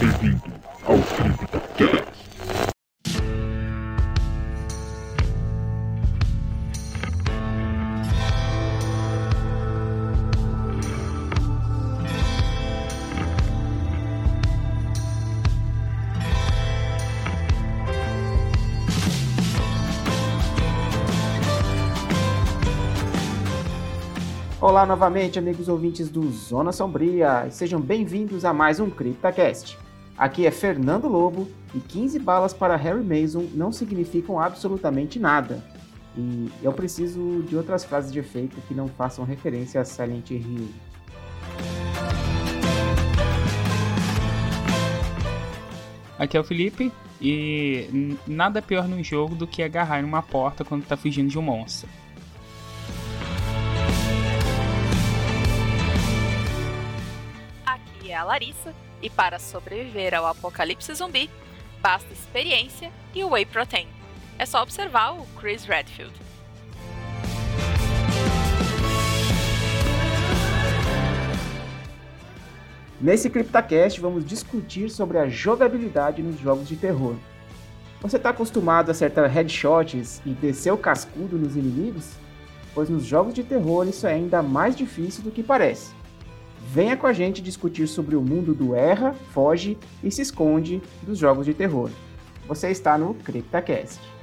Bem-vindo ao CryptoCast. Olá novamente, amigos ouvintes do Zona Sombria, sejam bem-vindos a mais um CryptaCast. Aqui é Fernando Lobo e 15 balas para Harry Mason não significam absolutamente nada. E eu preciso de outras frases de efeito que não façam referência a Silent Hill. Aqui é o Felipe e nada pior num jogo do que agarrar em uma porta quando tá fugindo de um monstro. Aqui é a Larissa, e para sobreviver ao apocalipse zumbi, basta experiência e whey protein. É só observar o Chris Redfield. Nesse CryptaCast vamos discutir sobre a jogabilidade nos jogos de terror. Você está acostumado a acertar headshots e descer o cascudo nos inimigos? Pois nos jogos de terror isso é ainda mais difícil do que parece. Venha com a gente discutir sobre o mundo do erra, foge e se esconde dos jogos de terror. Você está no CryptaCast.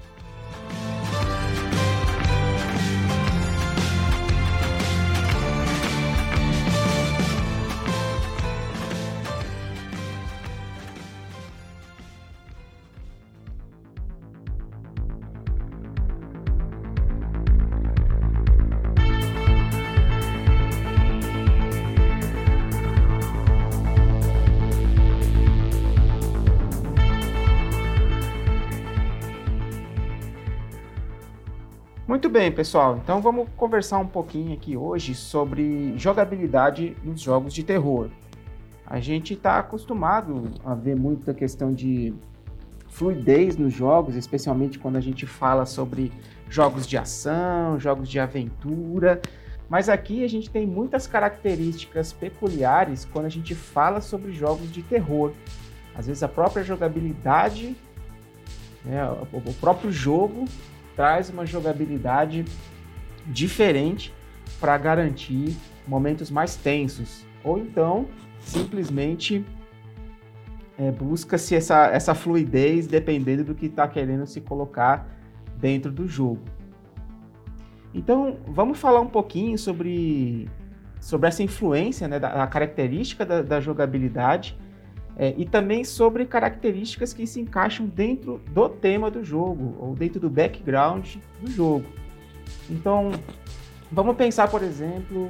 Bem, pessoal. Então vamos conversar um pouquinho aqui hoje sobre jogabilidade nos jogos de terror. A gente está acostumado a ver muita questão de fluidez nos jogos, especialmente quando a gente fala sobre jogos de ação, jogos de aventura. Mas aqui a gente tem muitas características peculiares quando a gente fala sobre jogos de terror. Às vezes a própria jogabilidade, né, o próprio jogo traz uma jogabilidade diferente para garantir momentos mais tensos. Ou então, simplesmente é, busca-se essa, essa fluidez dependendo do que está querendo se colocar dentro do jogo. Então, vamos falar um pouquinho sobre, sobre essa influência, né, da, a característica da, da jogabilidade é, e também sobre características que se encaixam dentro do tema do jogo ou dentro do background do jogo. Então, vamos pensar, por exemplo,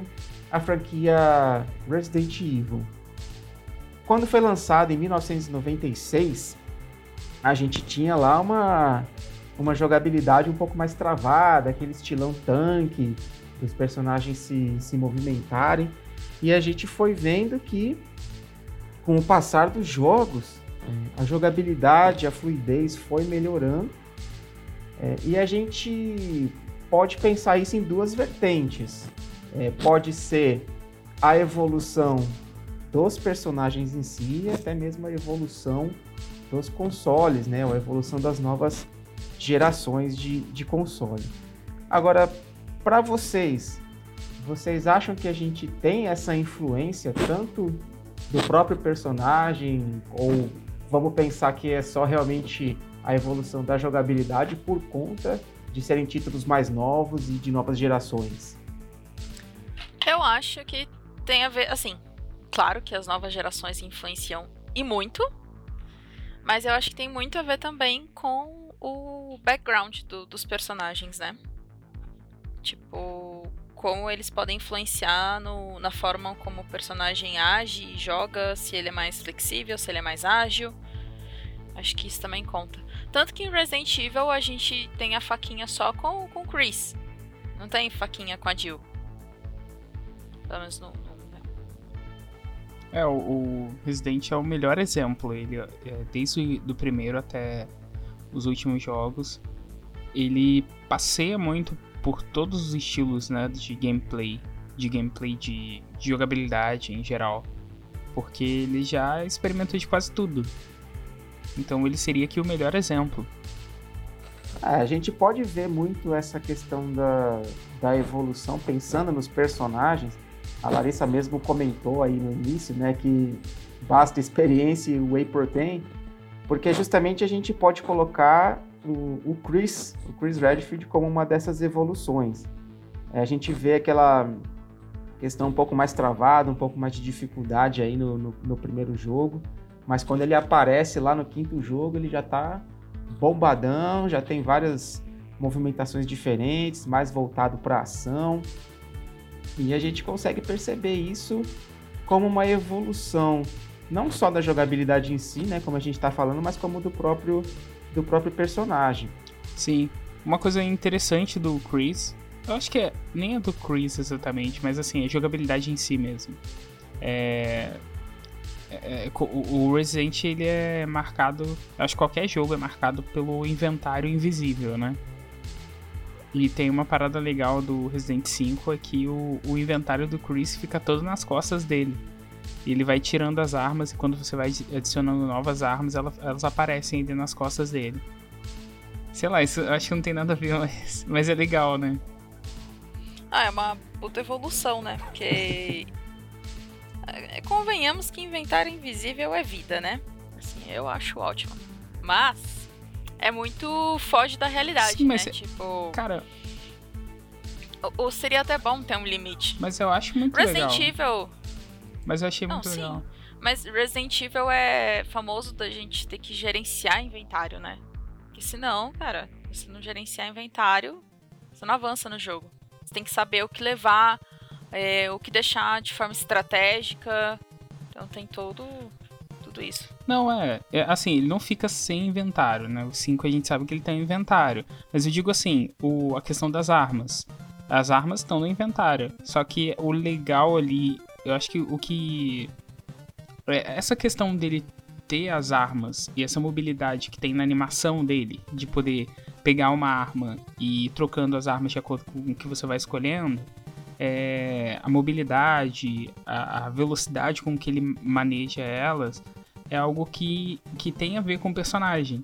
a franquia Resident Evil. Quando foi lançado em 1996, a gente tinha lá uma, uma jogabilidade um pouco mais travada, aquele estilão tanque, dos personagens se, se movimentarem. E a gente foi vendo que com o passar dos jogos, a jogabilidade, a fluidez foi melhorando. É, e a gente pode pensar isso em duas vertentes. É, pode ser a evolução dos personagens em si, e até mesmo a evolução dos consoles, né? A evolução das novas gerações de, de console. Agora, para vocês, vocês acham que a gente tem essa influência tanto do próprio personagem ou vamos pensar que é só realmente a evolução da jogabilidade por conta de serem títulos mais novos e de novas gerações? Eu acho que tem a ver, assim, claro que as novas gerações influenciam e muito, mas eu acho que tem muito a ver também com o background do- dos personagens, né? Tipo, como eles podem influenciar no- na forma como o personagem age e joga, se ele é mais flexível, se ele é mais ágil. Acho que isso também conta. Tanto que em Resident Evil a gente tem a faquinha só com, com o Chris. Não tem faquinha com a Jill. Pelo menos no. no- É, o, Resident é o melhor exemplo. Ele, é, desde o primeiro até os últimos jogos, ele passeia muito por todos os estilos né, de gameplay, de gameplay de, de jogabilidade em geral. porque ele já experimentou de quase tudo. Então ele seria aqui o melhor exemplo. É, a gente pode ver muito essa questão da, da evolução pensando nos personagens. A Larissa mesmo comentou aí no início, né, que basta experiência e whey protein, porque justamente a gente pode colocar o, Chris, o Chris Redfield como uma dessas evoluções. É, a gente vê aquela questão um pouco mais travada, um pouco mais de dificuldade aí no, no, no primeiro jogo, mas quando ele aparece lá no quinto jogo, ele já está bombadão, já tem várias movimentações diferentes, mais voltado para ação. E a gente consegue perceber isso como uma evolução, não só da jogabilidade em si, né, como a gente está falando, mas como do próprio do próprio personagem. Sim. Uma coisa interessante do Chris, eu acho que é, nem é do Chris exatamente, mas assim, a jogabilidade em si mesmo. É, é, o Resident ele é marcado, acho que qualquer jogo é marcado pelo inventário invisível, né? E tem uma parada legal do Resident 5 é que o, o inventário do Chris fica todo nas costas dele. E ele vai tirando as armas e quando você vai adicionando novas armas, elas, elas aparecem ali nas costas dele. Sei lá, isso acho que não tem nada a ver, mas, mas é legal, né? Ah, é uma puta evolução, né? Porque. Convenhamos que inventário invisível é vida, né? Assim, eu acho ótimo. Mas. É muito foge da realidade, Sim, mas né? É... Tipo. Cara. Ou seria até bom ter um limite. Mas eu acho muito Resident legal. Resident Evil mas eu achei Não, muito sim. legal. Mas Resident Evil é famoso da gente ter que gerenciar inventário, né? Porque senão, cara, se não gerenciar inventário, você não avança no jogo. Você tem que saber o que levar, é, o que deixar de forma estratégica. Então tem todo tudo isso. Não, é, é, Assim, ele não fica sem inventário, né? O 5 a gente sabe que ele tem inventário. Mas eu digo assim, o, a questão das armas. As armas estão no inventário. Só que o legal ali eu acho que o que. É, essa questão dele ter as armas e essa mobilidade que tem na animação dele, de poder pegar uma arma e ir trocando as armas de acordo com o que você vai escolhendo, é, a mobilidade, a, a, velocidade com que ele maneja elas, é algo que, que tem a ver com o personagem.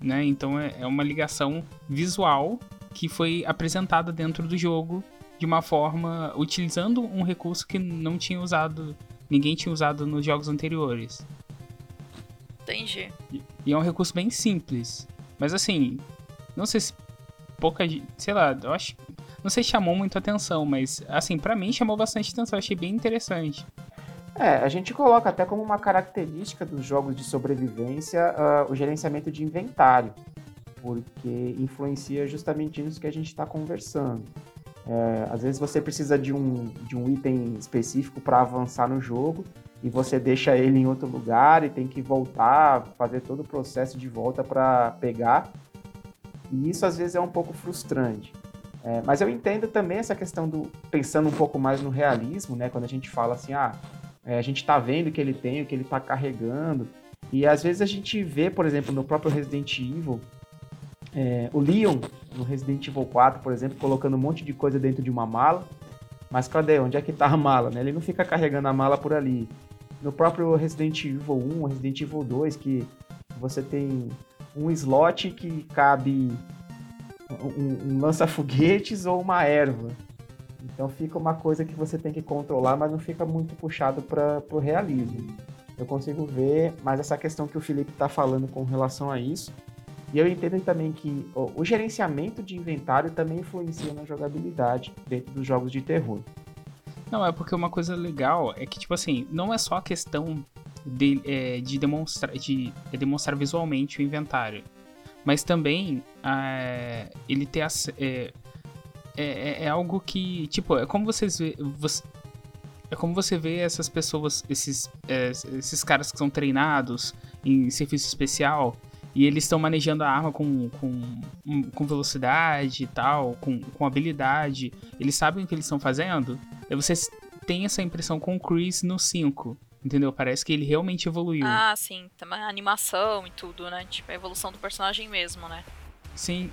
Né? Então é, é uma ligação visual que foi apresentada dentro do jogo de uma forma utilizando um recurso que não tinha usado, ninguém tinha usado nos jogos anteriores. Entendi. E é um recurso bem simples, mas assim, não sei se pouca, sei lá, eu acho, não sei se chamou muito atenção, mas assim, para mim chamou bastante atenção, achei bem interessante. É, a gente coloca até como uma característica dos jogos de sobrevivência uh, o gerenciamento de inventário, porque influencia justamente nisso que a gente está conversando. É, às vezes você precisa de um, de um item específico para avançar no jogo e você deixa ele em outro lugar e tem que voltar, fazer todo o processo de volta para pegar. E isso às vezes é um pouco frustrante. É, mas eu entendo também essa questão do pensando um pouco mais no realismo, né? Quando a gente fala assim, ah, é, a gente está vendo o que ele tem, o que ele está carregando. E às vezes a gente vê, por exemplo, no próprio Resident Evil, é, o Leon, no Resident Evil 4, por exemplo, colocando um monte de coisa dentro de uma mala. Mas cadê? Onde é que tá a mala? Né? Ele não fica carregando a mala por ali. No próprio Resident Evil 1, Resident Evil 2, que você tem um slot que cabe um, um lança-foguetes ou uma erva. Então fica uma coisa que você tem que controlar, mas não fica muito puxado para o realismo. Eu consigo ver, mas essa questão que o Felipe está falando com relação a isso, e eu entendo também que ó, o gerenciamento de inventário também influencia na jogabilidade dentro dos jogos de terror. Não, é porque uma coisa legal é que, tipo assim, não é só a questão de, é, de demonstrar, de é demonstrar visualmente o inventário, mas também é, ele ter as, é, é, é, algo que, tipo, é como vocês vê, você, é como você vê essas pessoas, esses, é, esses caras que são treinados em serviço especial, e eles estão manejando a arma com, com, com velocidade e tal, com, com habilidade. Eles sabem o que eles estão fazendo. E você tem essa impressão com o Chris no 5. Entendeu? Parece que ele realmente evoluiu. Ah, sim. Também a animação e tudo, né? Tipo, a evolução do personagem mesmo, né? Sim.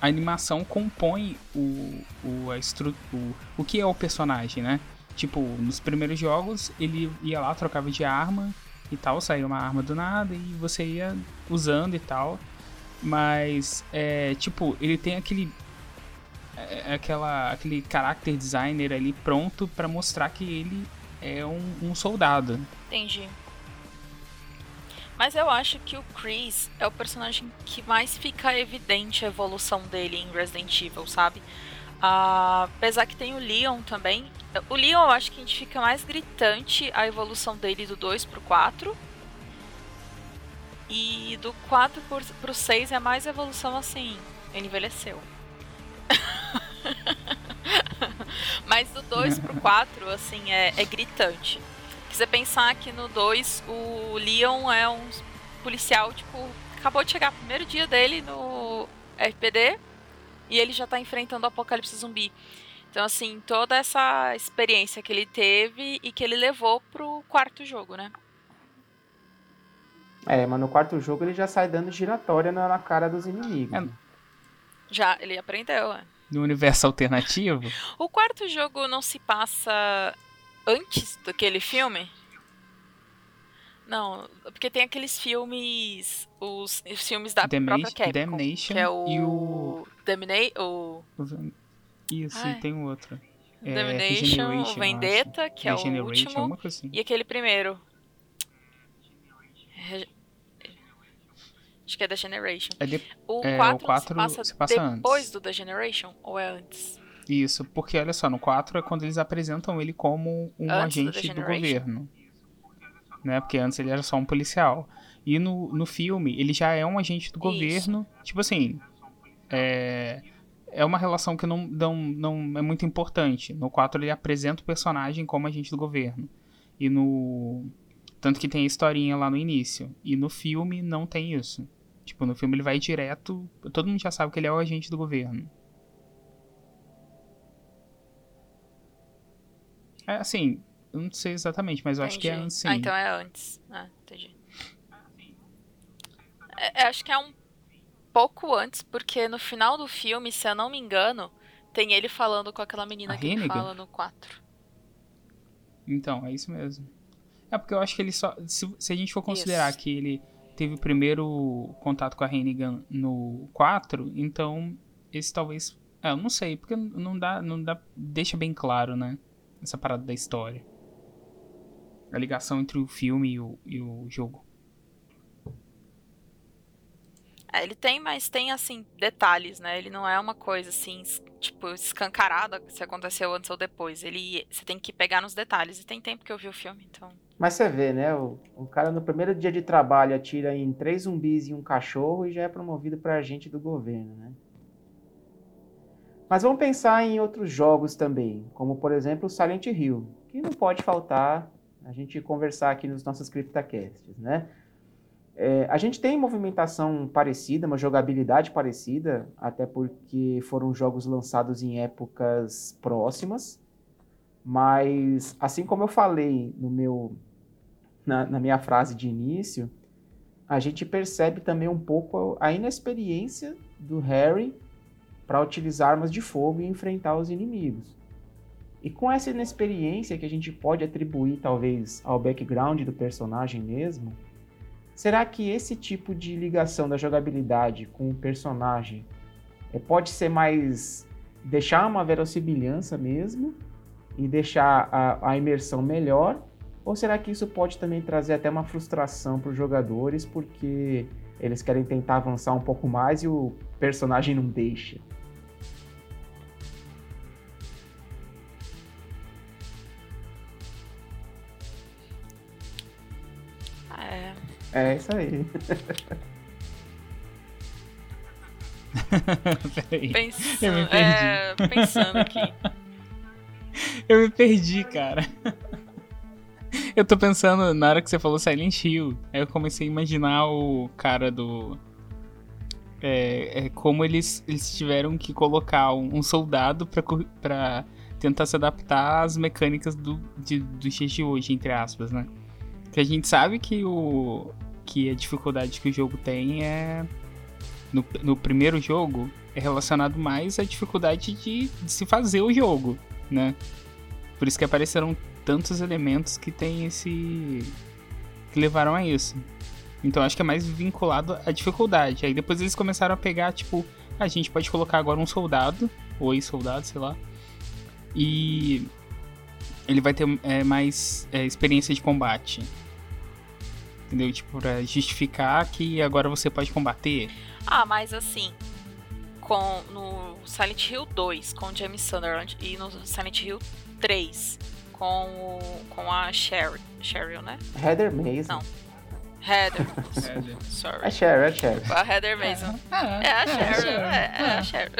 A animação compõe o, o, a estru, o, o que é o personagem, né? tipo, nos primeiros jogos, ele ia lá, trocava de arma e tal, saía uma arma do nada e você ia usando e tal. Mas, é, tipo, ele tem aquele. É, aquela, aquele character designer ali pronto para mostrar que ele é um, um soldado. Entendi. Mas eu acho que o Chris é o personagem que mais fica evidente a evolução dele em Resident Evil, sabe? Uh, apesar que tem o Leon também. O Leon eu acho que a gente fica mais gritante a evolução dele do 2 pro 4. E do 4 pro, pro 6 é mais evolução assim. Ele envelheceu. Mas do 2 pro 4, assim, é, é gritante. Se você pensar que no 2 o Leon é um policial, tipo, acabou de chegar primeiro dia dele no RPD e ele já tá enfrentando o apocalipse zumbi. Então, assim, toda essa experiência que ele teve e que ele levou pro quarto jogo, né? É, mas no quarto jogo ele já sai dando giratória na, cara dos inimigos. É. Já, ele aprendeu, é. No universo alternativo? o quarto jogo não se passa antes daquele filme? Não, porque tem aqueles filmes, os, os filmes da Damna própria Capcom, Damnation que é o, e o Damna o Isso, Ai. e tem um outro. É, Damnation, o Vendetta, que é o último, assim. e aquele primeiro. Acho que é da Generation. É de... O 4 é, se passa, se passa depois antes. do da Generation ou é antes? Isso, porque olha só, no 4 é quando eles apresentam ele como um antes agente do, do governo. Né? Porque antes ele era só um policial. E no, no filme, ele já é um agente do Isso. governo. Tipo assim. É, é uma relação que não, não, não é muito importante. No 4 ele apresenta o personagem como agente do governo. E no. Tanto que tem a historinha lá no início. E no filme não tem isso. Tipo, no filme ele vai direto. Todo mundo já sabe que ele é o agente do governo. É, assim, eu não sei exatamente, mas eu entendi. acho que é antes. Sim. Ah, então é antes. Ah, entendi. É, acho que é um pouco antes, porque no final do filme, se eu não me engano, tem ele falando com aquela menina a que ele fala no 4. Então, é isso mesmo. É porque eu acho que ele só. Se, se a gente for considerar isso. que ele teve o primeiro contato com a Hennigan no 4, então esse talvez. É, eu não sei, porque não dá. Não dá. Deixa bem claro, né? essa parada da história. A ligação entre o filme e o, e o jogo. É, ele tem, mas tem, assim, detalhes, né? Ele não é uma coisa, assim, tipo, escancarada se aconteceu antes ou depois. Ele, você tem que pegar nos detalhes. E tem tempo que eu vi o filme, então... Mas você vê, né? O, o cara no primeiro dia de trabalho atira em três zumbis e um cachorro e já é promovido para agente do governo, né? Mas vamos pensar em outros jogos também, como por exemplo Silent Hill, que não pode faltar a gente conversar aqui nos nossos CryptaCasts, né? É, a gente tem movimentação parecida, uma jogabilidade parecida, até porque foram jogos lançados em épocas próximas, mas assim como eu falei no meu na, na minha frase de início, a gente percebe também um pouco a inexperiência do Harry para utilizar armas de fogo e enfrentar os inimigos. E com essa inexperiência que a gente pode atribuir talvez ao background do personagem mesmo, será que esse tipo de ligação da jogabilidade com o personagem é, pode ser mais deixar uma verossimilhança mesmo e deixar a, a imersão melhor? Ou será que isso pode também trazer até uma frustração para os jogadores porque eles querem tentar avançar um pouco mais e o personagem não deixa? É isso aí. Pensando, eu me perdi. É, pensando aqui. eu me perdi, cara. Eu tô pensando, na hora que você falou Silent Hill, aí eu comecei a imaginar o cara do. É, é como eles, eles tiveram que colocar um, um soldado pra, pra tentar se adaptar às mecânicas do, de, do dias de hoje, entre aspas, né? Que a gente sabe que o, que a dificuldade que o jogo tem é. No, no primeiro jogo, é relacionado mais à dificuldade de, de se fazer o jogo, né? Por isso que apareceram tantos elementos que tem esse. que levaram a isso. Então acho que é mais vinculado à dificuldade. Aí depois eles começaram a pegar, tipo, a gente pode colocar agora um soldado, ou ex-soldado, sei lá. E ele vai ter é, mais é, experiência de combate. Entendeu? Tipo, pra justificar que agora você pode combater. Ah, mas assim, com no Silent Hill 2 com James Sunderland e no Silent Hill 3 com, o, com a Cheryl, Cheryl, né? Heather Mason. Não. Heather. É Sorry. Cheryl, é Cheryl. A Heather Mason. É, a Cheryl. É, é a Cheryl.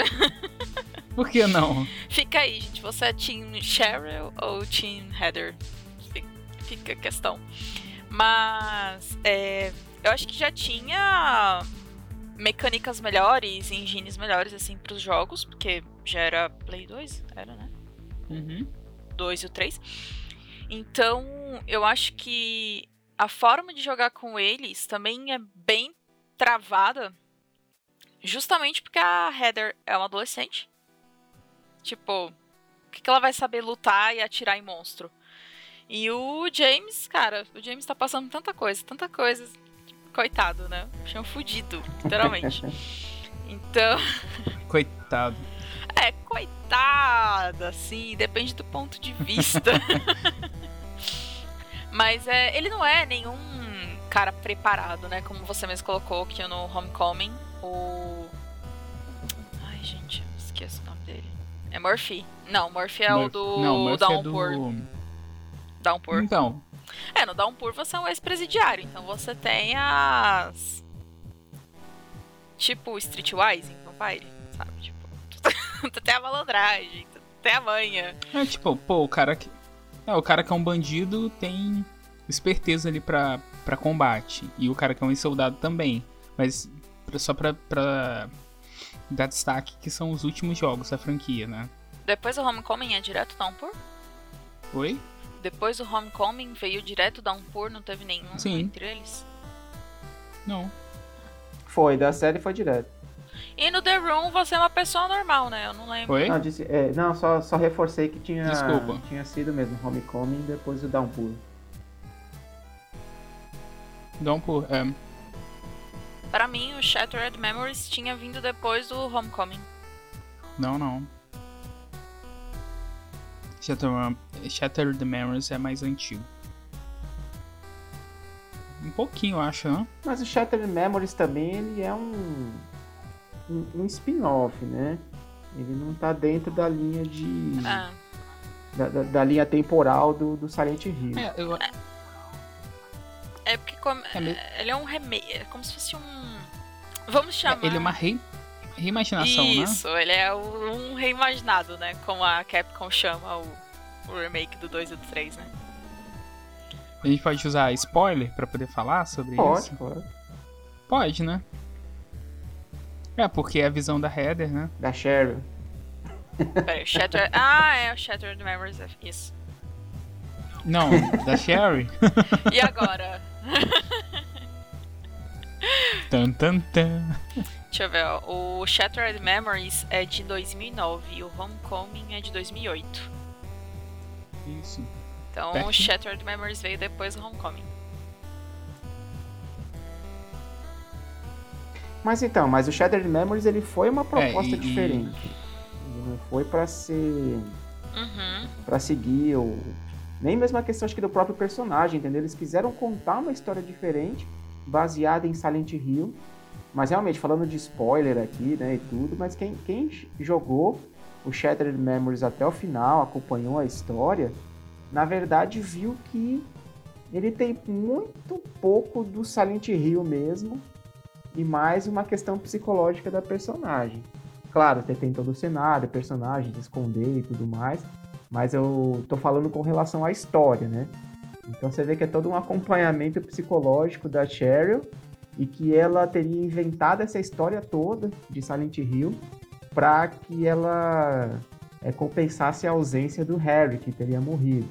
Por que não? Fica aí, gente. Você é Team Cheryl ou Team Heather? Fi- Fica a questão. Mas é, eu acho que já tinha mecânicas melhores, engines melhores assim pros jogos, porque já era Play 2, era, né? Uhum. 2 e o 3. Então, eu acho que a forma de jogar com eles também é bem travada, justamente porque a Heather é uma adolescente. Tipo, o que, que ela vai saber lutar e atirar em monstro? E o James, cara, o James tá passando tanta coisa, tanta coisa. Coitado, né? Tinha fudido, literalmente. então. Coitado. É, coitada, assim, depende do ponto de vista. Mas é, ele não é nenhum cara preparado, né? Como você mesmo colocou aqui no Homecoming. O. Ai, gente, eu esqueço o nome dele. É Murphy. Não, Murphy é o Murphy- do Não, Murphy é Downpour. do... Downpour. Então, É, no Downpour você é um ex-presidiário, então você tem as. Tipo Streetwise no baile, sabe? Tipo, tu tem a malandragem, tu tem a manha. é tipo, pô, o cara que... É, o cara que é um bandido tem esperteza ali pra, pra combate. E o cara que é um soldado também. Mas só pra, pra dar destaque que são os últimos jogos da franquia, né? Depois o Homecoming é direto Downpour? Oi? Depois o Homecoming veio direto Downpour, não teve nenhum Sim. entre eles? Não. Foi, da série foi direto. E no The Room você é uma pessoa normal, né? Eu não lembro. Oi? Não, disse, é, não só, só reforcei que tinha, Desculpa. tinha sido mesmo Homecoming e depois o Downpour. Dá um por... É, Pra mim, o Shattered Memories tinha vindo depois do Homecoming. não, não. Shatter, Shattered Memories é mais antigo. Um pouquinho, eu acho, né? Mas o Shattered Memories também, ele é um, um, um spin-off, né? Ele não tá dentro da linha de... Ah, Da, da- da linha temporal do, do Silent Hill. É, eu, é porque como- É ele é um remake. É como se fosse um. Vamos chamar. ele é uma re, reimaginação, né? Isso, ele é o- um reimaginado, né? Como a Capcom chama o, o remake do 2 e do 3, né? A gente pode usar spoiler pra poder falar sobre Pode, isso? pode. Pode, né? É, porque é a visão da Heather, né? Da Cheryl. Peraí, o Shattered. ah, é o Shattered Memories. é Isso. Não, da Sherry. E agora? tan, tan, tan. Deixa eu ver, ó. O Shattered Memories é de 2009 e o Homecoming é de 2008. Isso. Então o. Shattered Memories veio depois do Homecoming. Mas então, mas o Shattered Memories ele foi uma proposta e- diferente. Ele não foi pra ser Uhum. Pra seguir o nem mesmo a questão acho que do próprio personagem, entendeu? Eles quiseram contar uma história diferente, baseada em Silent Hill. Mas realmente falando de spoiler aqui, né, e tudo, mas quem, quem jogou o Shattered Memories até o final, acompanhou a história, na verdade viu que ele tem muito pouco do Silent Hill mesmo e mais uma questão psicológica da personagem. Claro, tem todo o cenário, personagens, esconder e tudo mais, mas eu tô falando com relação à história, né? Então você vê que é todo um acompanhamento psicológico da Cheryl e que ela teria inventado essa história toda de Silent Hill para que ela é, compensasse a ausência do Harry, que teria morrido.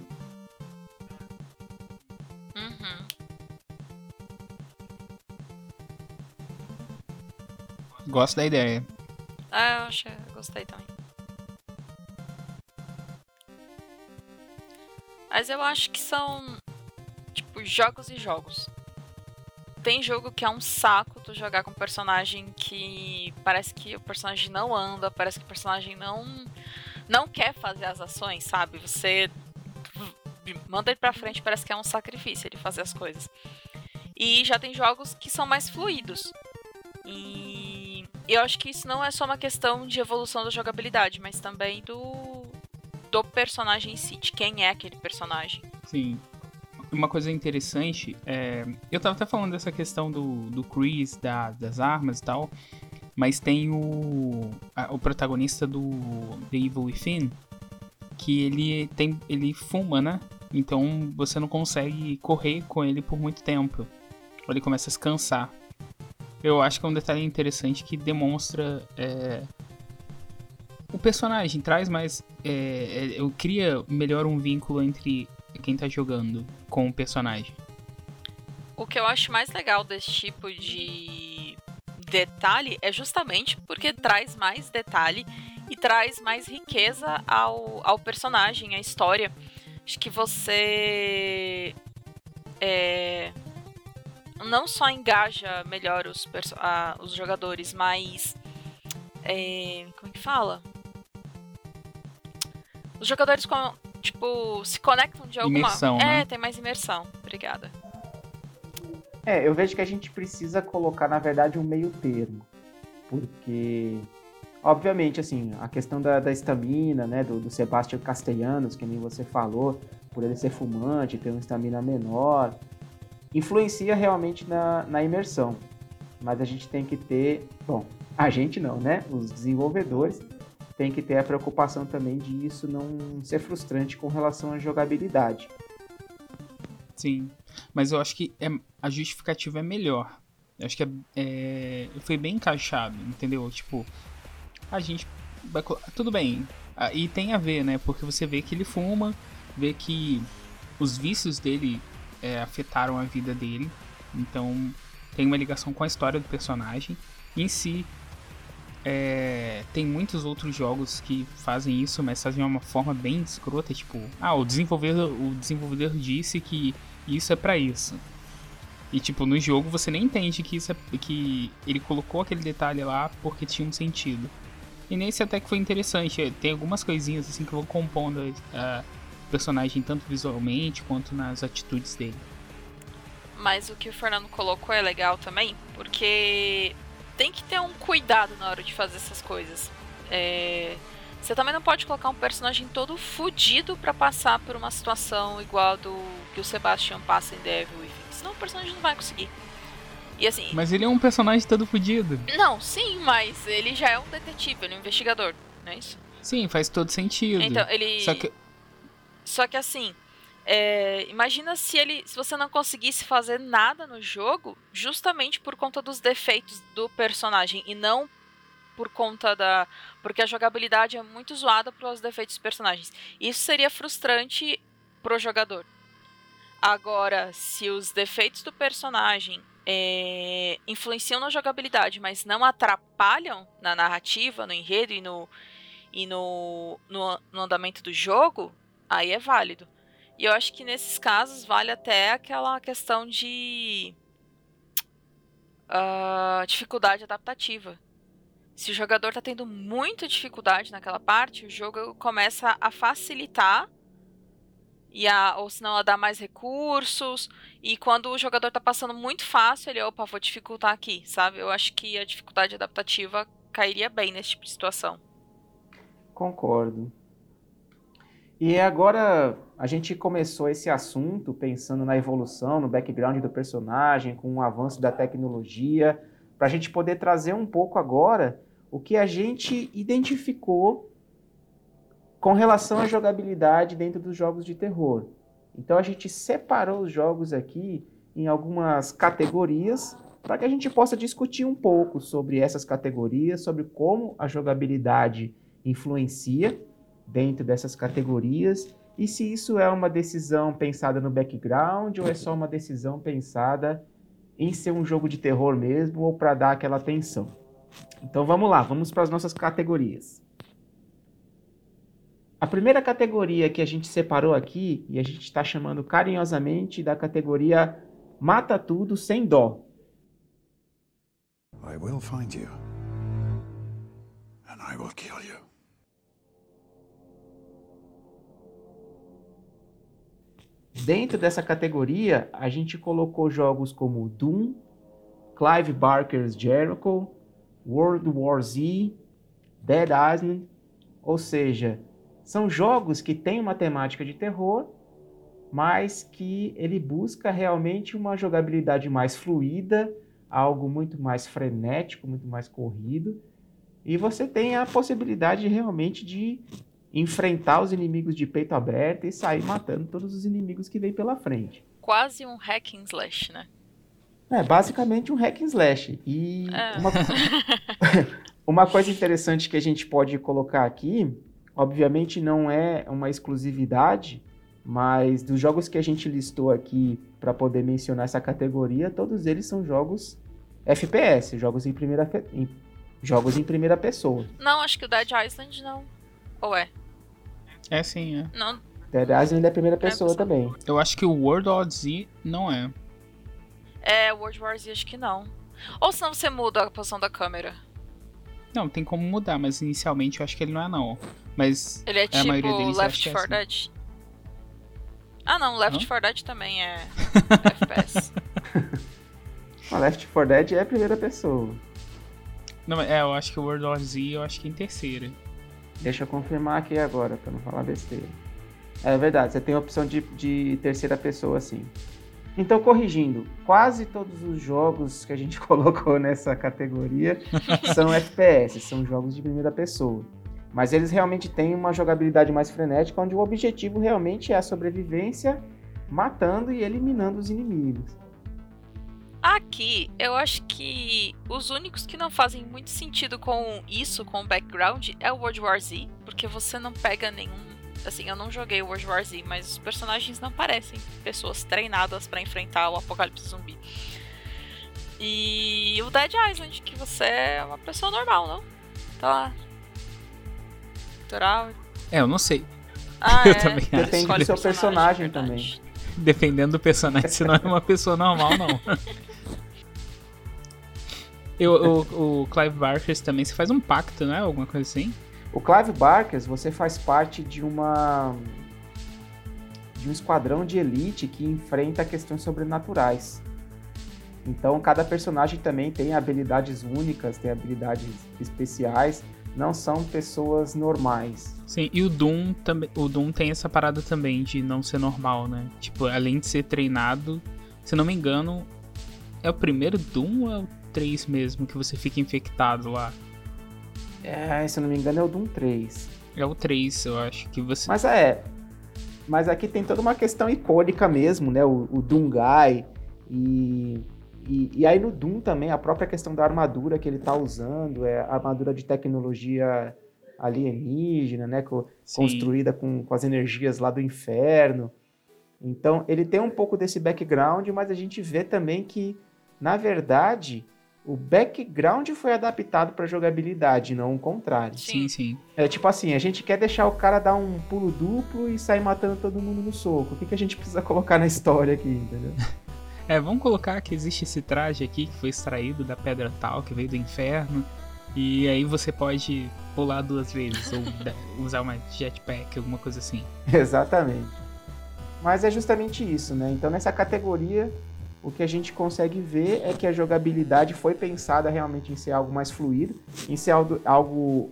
Uhum. Gosto da ideia. Ah, eu achei, eu gostei também. Mas eu acho que são, tipo, jogos e jogos. Tem jogo que é um saco tu jogar com um personagem que parece que o personagem não anda, parece que o personagem não não quer fazer as ações, sabe? Você manda ele pra frente, parece que é um sacrifício ele fazer as coisas. E já tem jogos que são mais fluidos. E eu acho que isso não é só uma questão de evolução da jogabilidade, mas também do do personagem em si, de quem é aquele personagem. Sim. Uma coisa interessante, é, eu tava até falando dessa questão do, do Chris, da, das armas e tal, mas tem o, a, o protagonista do The Evil Within, que ele tem ele fuma, né? Então você não consegue correr com ele por muito tempo. Ele começa a se cansar. Eu acho que é um detalhe interessante que demonstra é, o personagem, traz mais. É, é, cria melhor um vínculo entre quem tá jogando com o personagem. O que eu acho mais legal desse tipo de detalhe é justamente porque traz mais detalhe e traz mais riqueza ao, ao personagem, à história. Acho que você é, não só engaja melhor os, a, os jogadores, mas. É, como é que fala? Os jogadores, tipo, se conectam de alguma... Imersão, é, né? tem mais imersão. Obrigada. É, eu vejo que a gente precisa colocar, na verdade, um meio termo. Porque, obviamente, assim, a questão da estamina, né, do, do Sebastião Castellanos, que nem você falou, por ele ser fumante, ter uma estamina menor, influencia realmente na, na imersão. Mas a gente tem que ter, bom, a gente não, né, os desenvolvedores tem que ter a preocupação também de isso não ser frustrante com relação à jogabilidade. Sim, mas eu acho que é, a justificativa é melhor. Eu acho que é, é, foi bem encaixado, entendeu? Tipo, a gente. Tudo bem. E tem a ver, né? Porque você vê que ele fuma, vê que os vícios dele é, afetaram a vida dele. Então tem uma ligação com a história do personagem. em si, é, tem muitos outros jogos que fazem isso, mas fazem de uma forma bem escrota, tipo, ah, o desenvolvedor, o desenvolvedor disse que isso é para isso. E tipo, no jogo você nem entende que isso é, que ele colocou aquele detalhe lá porque tinha um sentido. E nesse até que foi interessante, é, tem algumas coisinhas assim que vão compondo uh, o personagem tanto visualmente quanto nas atitudes dele. Mas o que o Fernando colocou é legal também, porque tem que ter um cuidado na hora de fazer essas coisas. É... Você também não pode colocar um personagem todo fudido para passar por uma situação igual do que o Sebastian passa em Devil Within. Senão o personagem não vai conseguir. E assim. Mas ele é um personagem todo fudido. Não, sim, mas ele já é um detetive, ele é um investigador, não é isso? Sim, faz todo sentido. Então, ele. Só que. Só que assim, é, imagina se ele, se você não conseguisse fazer nada no jogo, justamente por conta dos defeitos do personagem e não por conta da, porque a jogabilidade é muito zoada pelos defeitos dos personagens. Isso seria frustrante pro jogador. Agora, se os defeitos do personagem é, influenciam na jogabilidade, mas não atrapalham na narrativa, no enredo e no, e no, no, no andamento do jogo, aí é válido. E eu acho que nesses casos vale até aquela questão de uh, dificuldade adaptativa. Se o jogador está tendo muita dificuldade naquela parte, o jogo começa a facilitar e a, ou senão a dar mais recursos. E quando o jogador está passando muito fácil, ele, opa, vou dificultar aqui, sabe? Eu acho que a dificuldade adaptativa cairia bem nesse tipo de situação. Concordo. E agora a gente começou esse assunto pensando na evolução, no background do personagem, com o avanço da tecnologia, para a gente poder trazer um pouco agora o que a gente identificou com relação à jogabilidade dentro dos jogos de terror. Então a gente separou os jogos aqui em algumas categorias para que a gente possa discutir um pouco sobre essas categorias, sobre como a jogabilidade influencia dentro dessas categorias e se isso é uma decisão pensada no background ou é só uma decisão pensada em ser um jogo de terror mesmo ou para dar aquela tensão. Então vamos lá, vamos para as nossas categorias. A primeira categoria que a gente separou aqui, e a gente está chamando carinhosamente da categoria Mata Tudo Sem Dó. I will find you. And I will kill you. Dentro dessa categoria, a gente colocou jogos como Doom, Clive Barker's Jericho, World War Z, Dead Island, ou seja, são jogos que têm uma temática de terror, mas que ele busca realmente uma jogabilidade mais fluida, algo muito mais frenético, muito mais corrido, e você tem a possibilidade realmente de enfrentar os inimigos de peito aberto e sair matando todos os inimigos que vem pela frente. Quase um hack and slash, né? É, basicamente um hack and slash. E É. uma, uma coisa interessante que a gente pode colocar aqui, obviamente não é uma exclusividade, mas dos jogos que a gente listou aqui para poder mencionar essa categoria, todos eles são jogos FPS, jogos em primeira, em- jogos em primeira pessoa. Não, acho que o Dead Island não. Ou é? É sim, é. Não. Dead Island é primeira pessoa pessoa. também. Eu acho que o World of Z não é. É, World War Z acho que não. Ou senão você muda a posição da câmera. Não, tem como mudar, mas inicialmente eu acho que ele não é não. Mas Ele é a tipo maioria deles eu acho Left que é 4 assim. Dead. Ah não, Left Hã? 4 Dead também é FPS. O Left 4 Dead é primeira pessoa. não, é, eu acho que o World of Z eu acho que é em terceira. Deixa eu confirmar aqui agora, para não falar besteira. É verdade, você tem a opção de, de terceira pessoa, sim. Então, corrigindo, quase todos os jogos que a gente colocou nessa categoria são FPS, são jogos de primeira pessoa. Mas eles realmente têm uma jogabilidade mais frenética, onde o objetivo realmente é a sobrevivência, matando e eliminando os inimigos. Aqui, eu acho que os únicos que não fazem muito sentido com isso, com o background, é o World War Z, porque você não pega nenhum. Assim, eu não joguei o World War Z, mas os personagens não parecem pessoas treinadas pra enfrentar o apocalipse zumbi. E o Dead Island, que você é uma pessoa normal, não? Tá lá. Natural. É, eu não sei. Ah, Eu é. também acho. Depende do Escolhe seu o personagem verdade. Dependendo do personagem, se não é uma pessoa normal, não. Eu, o, o Clive Barker também, você faz um pacto, não é? Alguma coisa assim? O Clive Barkers, você faz parte de uma de um esquadrão de elite que enfrenta questões sobrenaturais. Então, cada personagem também tem habilidades únicas, tem habilidades especiais, não são pessoas normais. Sim, e o Doom também. O Doom tem essa parada também de não ser normal, né? Tipo, além de ser treinado, se não me engano, é o primeiro Doom ou é o 3 mesmo que você fica infectado lá? É, se eu não me engano, é o Doom 3. É o 3, eu acho que você. Mas é. Mas aqui tem toda uma questão icônica mesmo, né? O, o Doom Guy. E, e, e aí no Doom também, a própria questão da armadura que ele tá usando, é a armadura de tecnologia alienígena, né? co- Sim. Construída com, com as energias lá do inferno. Então, ele tem um pouco desse background, mas a gente vê também que, na verdade, o background foi adaptado para jogabilidade, não o contrário. Sim, sim. É tipo assim, a gente quer deixar o cara dar um pulo duplo e sair matando todo mundo no soco. O que, que a gente precisa colocar na história aqui, entendeu? É, vamos colocar que existe esse traje aqui que foi extraído da pedra tal, que veio do inferno. E aí você pode pular duas vezes, ou usar uma jetpack, alguma coisa assim. Exatamente. Mas é justamente isso, né? Então nessa categoria, o que a gente consegue ver é que a jogabilidade foi pensada realmente em ser algo mais fluido, em ser algo, algo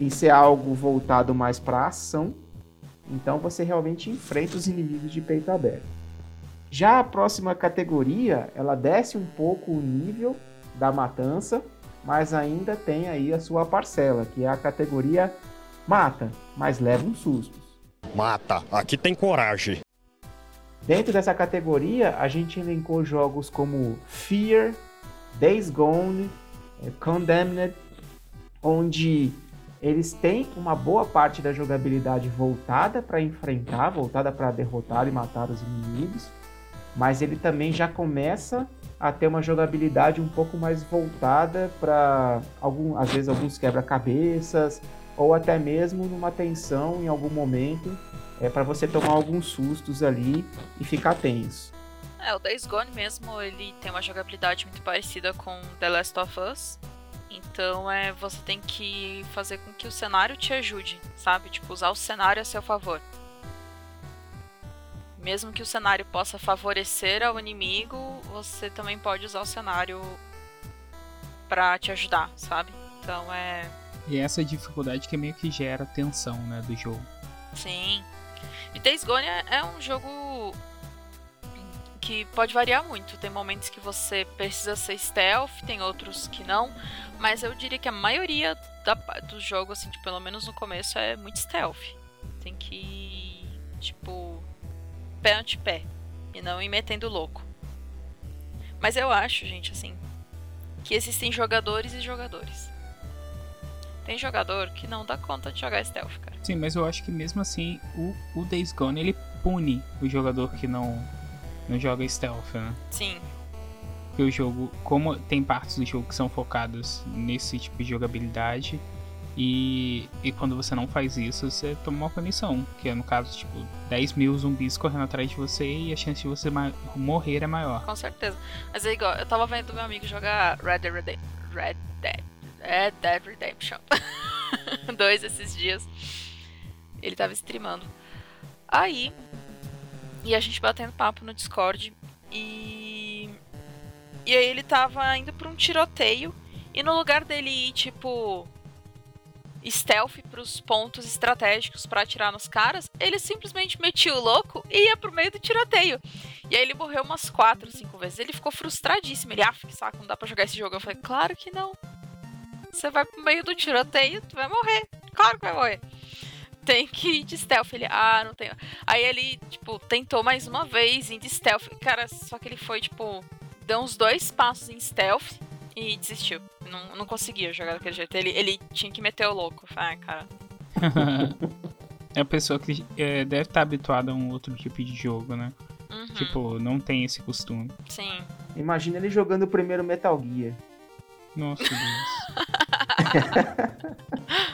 em ser algo voltado mais para ação. Então você realmente enfrenta os inimigos de peito aberto. Já a próxima categoria, ela desce um pouco o nível da matança, mas ainda tem aí a sua parcela, que é a categoria mata, mas leva uns sustos. Mata, aqui tem coragem. Dentro dessa categoria, a gente elencou jogos como Fear, Days Gone, eh, Condemned, onde eles têm uma boa parte da jogabilidade voltada para enfrentar, voltada para derrotar e matar os inimigos, mas ele também já começa a ter uma jogabilidade um pouco mais voltada para algum, às vezes alguns quebra-cabeças, ou até mesmo numa tensão em algum momento, é para você tomar alguns sustos ali e ficar tenso. É, o Days Gone mesmo, ele tem uma jogabilidade muito parecida com The Last of Us. Então é você tem que fazer com que o cenário te ajude, sabe? Tipo, usar o cenário a seu favor. Mesmo que o cenário possa favorecer ao inimigo, você também pode usar o cenário para te ajudar, sabe? Então é. E essa dificuldade que meio que gera tensão, né, do jogo. Sim. E Days Gone é, é um jogo que pode variar muito. Tem momentos que você precisa ser stealth, tem outros que não. Mas eu diria que a maioria da, do jogo, assim, tipo, pelo menos no começo, é muito stealth. Tem que ir, tipo, pé ante pé. E não ir metendo louco. Mas eu acho, gente, assim, que existem jogadores e jogadores. Tem jogador que não dá conta de jogar stealth, cara. Sim, mas eu acho que mesmo assim, o, o Days Gone, ele pune o jogador que não não joga stealth, né? Sim. Porque o jogo, como tem partes do jogo que são focadas nesse tipo de jogabilidade, e, e quando você não faz isso, você toma uma punição. Que é no caso, tipo, 10 mil zumbis correndo atrás de você e a chance de você morrer é maior. Com certeza. Mas é igual, eu tava vendo meu amigo jogar Red Dead. Red Dead. Red Dead Redemption. Dois esses dias. Ele tava streamando. Aí, e a gente batendo papo no Discord. E. E aí ele tava indo pra um tiroteio. E no lugar dele ir, tipo. Stealth pros pontos estratégicos para atirar nos caras, ele simplesmente metia o louco e ia pro meio do tiroteio. E aí ele morreu umas 4, 5 vezes. Ele ficou frustradíssimo. Ele, ah, que saco, não dá pra jogar esse jogo. Eu falei, claro que não. Você vai pro meio do tiroteio, tu vai morrer. Claro que vai morrer tem que ir de stealth. Ele, ah, não tenho. Aí ele, tipo, tentou mais uma vez ir de stealth. Cara, só que ele foi, tipo, deu uns dois passos em stealth e desistiu. Não, não conseguia jogar daquele jeito. Ele, ele tinha que meter o louco. Ah, cara. é a pessoa que é, deve estar habituada a um outro tipo de jogo, né? Uhum. Tipo, não tem esse costume. Sim. Imagina ele jogando o primeiro Metal Gear. Nossa Deus.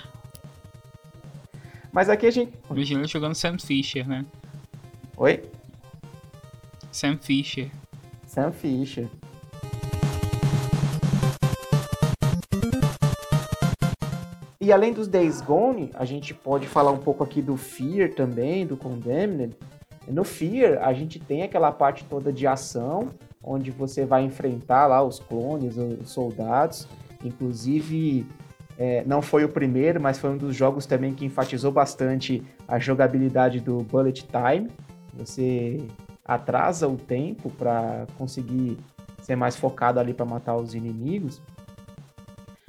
Mas aqui a gente. Imagina jogando Sam Fisher, né? Oi? Sam Fisher. Sam Fisher. E além dos Days Gone, a gente pode falar um pouco aqui do Fear também, do Condemned. No Fear, a gente tem aquela parte toda de ação, onde você vai enfrentar lá os clones, os soldados. Inclusive, é, não foi o primeiro, mas foi um dos jogos também que enfatizou bastante a jogabilidade do bullet time. Você atrasa o tempo para conseguir ser mais focado ali para matar os inimigos.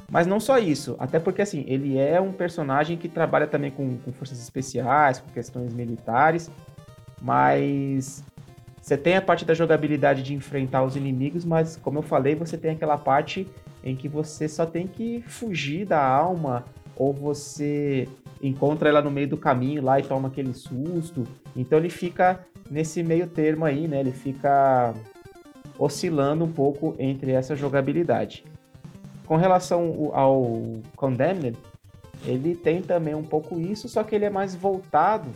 Mas não só isso, até porque assim, ele é um personagem que trabalha também com, com forças especiais, com questões militares, mas você tem a parte da jogabilidade de enfrentar os inimigos, mas como eu falei, você tem aquela parte em que você só tem que fugir da alma ou você encontra ela no meio do caminho lá e toma aquele susto. Então ele fica nesse meio termo aí, né? Ele fica oscilando um pouco entre essa jogabilidade. Com relação ao Condemned, ele tem também um pouco isso, só que ele é mais voltado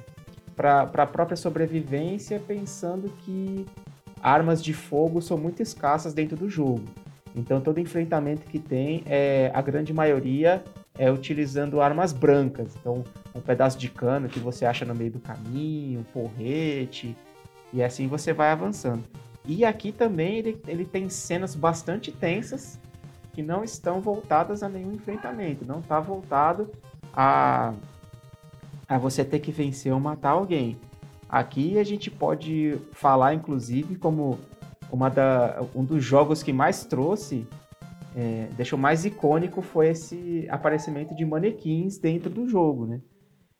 para a própria sobrevivência, pensando que armas de fogo são muito escassas dentro do jogo. Então todo enfrentamento que tem, é, a grande maioria é utilizando armas brancas. Então um pedaço de cano que você acha no meio do caminho, um porrete, e assim você vai avançando. E aqui também ele, ele tem cenas bastante tensas que não estão voltadas a nenhum enfrentamento, não está voltado a, a você ter que vencer ou matar alguém. Aqui a gente pode falar, inclusive, como uma da, um dos jogos que mais trouxe, é, deixou mais icônico foi esse aparecimento de manequins dentro do jogo, né?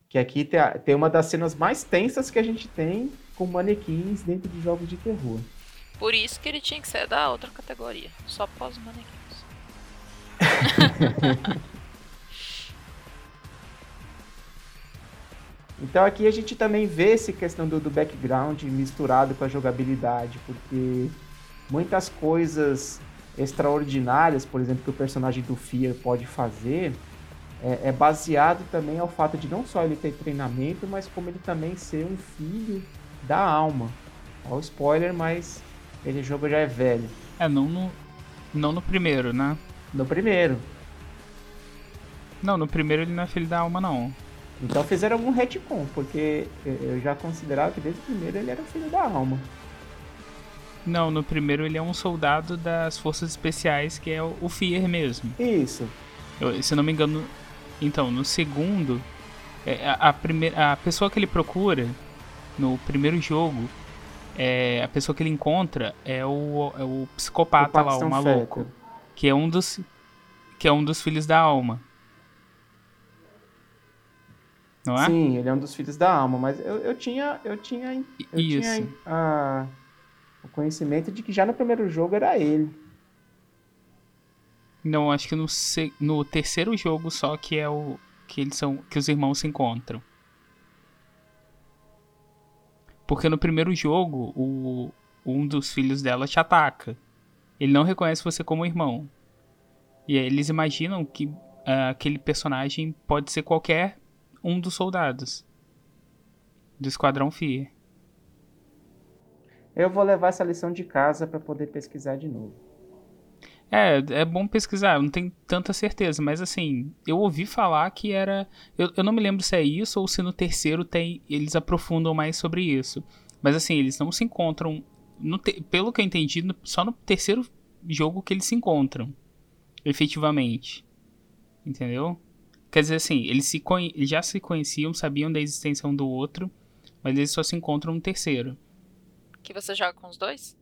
Que aqui tem, tem uma das cenas mais tensas que a gente tem com manequins dentro de jogos de terror. Por isso que ele tinha que ser da outra categoria, só pós manequins. Então aqui a gente também vê essa questão do, do background misturado com a jogabilidade, porque muitas coisas extraordinárias, por exemplo, que o personagem do Fear pode fazer, é, é, baseado também ao fato de não só ele ter treinamento, mas como ele também ser um filho da alma. Olha o spoiler, mas ele jogo já é velho. É, não no, não no primeiro, né? No primeiro. Não, no primeiro ele não é filho da alma, não. Então fizeram algum retcon, porque eu já considerava que desde o primeiro ele era filho da alma. Não, no primeiro ele é um soldado das forças especiais, que é o Fear mesmo. Isso. Eu, se não me engano, então, no segundo, é, a, a, primeira, a pessoa que ele procura no primeiro jogo, é, a pessoa que ele encontra é o, é o psicopata o lá, o maluco. Que é um dos. Que é um dos filhos da alma. Não é? Sim, ele é um dos filhos da alma, mas eu, eu tinha. Eu tinha. Eu Isso. tinha a, o conhecimento de que já no primeiro jogo era ele. Não, acho que no, no terceiro jogo só que é o. que eles são. que os irmãos se encontram. Porque no primeiro jogo, o, um dos filhos dela te ataca. Ele não reconhece você como irmão. E aí eles imaginam que uh, aquele personagem pode ser qualquer um dos soldados do Esquadrão Fear. Eu vou levar essa lição de casa para poder pesquisar de novo. É, é bom pesquisar, eu não tenho tanta certeza, mas assim, eu ouvi falar que era. Eu, eu não me lembro se é isso ou se no terceiro tem. Eles aprofundam mais sobre isso. Mas assim, eles não se encontram. Te, pelo que eu entendi, no, só no terceiro jogo que eles se encontram. Efetivamente. Entendeu? Quer dizer assim, eles, se eles já se conheciam, sabiam da existência um do outro, mas eles só se encontram no terceiro. Que você joga com os dois?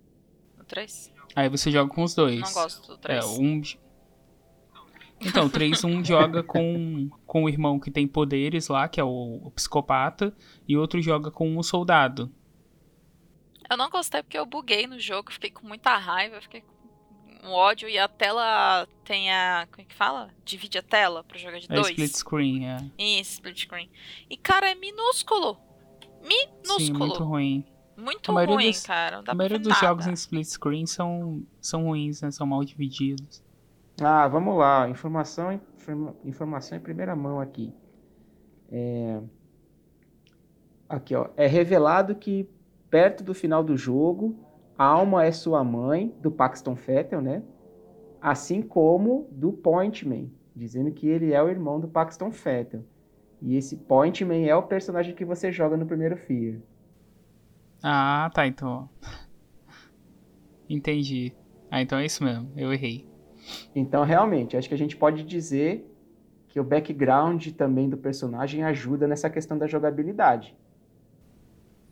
No 3? Aí você joga com os dois. Não gosto do 3. É, um... Então, o 3, um joga com, com o irmão que tem poderes lá, que é o, o psicopata, e outro joga com um soldado. Eu não gostei porque eu buguei no jogo, fiquei com muita raiva, fiquei com um ódio e a tela tem a. Como é que fala? Divide a tela pra jogar de é dois. split screen, é. Isso, split screen. E cara, é minúsculo. Minúsculo. Sim, muito ruim. Muito ruim, dos, cara. a maioria dos nada. jogos em split screen são, são ruins, né? São mal divididos. Ah, vamos lá. Informação, informação em primeira mão aqui. É... Aqui, ó. É revelado que perto do final do jogo, Alma é sua mãe, do Paxton Fettel, né? Assim como do Pointman, dizendo que ele é o irmão do Paxton Fettel. E esse Pointman é o personagem que você joga no primeiro Fear. Ah, tá, então. Entendi. Ah, então é isso mesmo, eu errei. Então, realmente, acho que a gente pode dizer que o background também do personagem ajuda nessa questão da jogabilidade.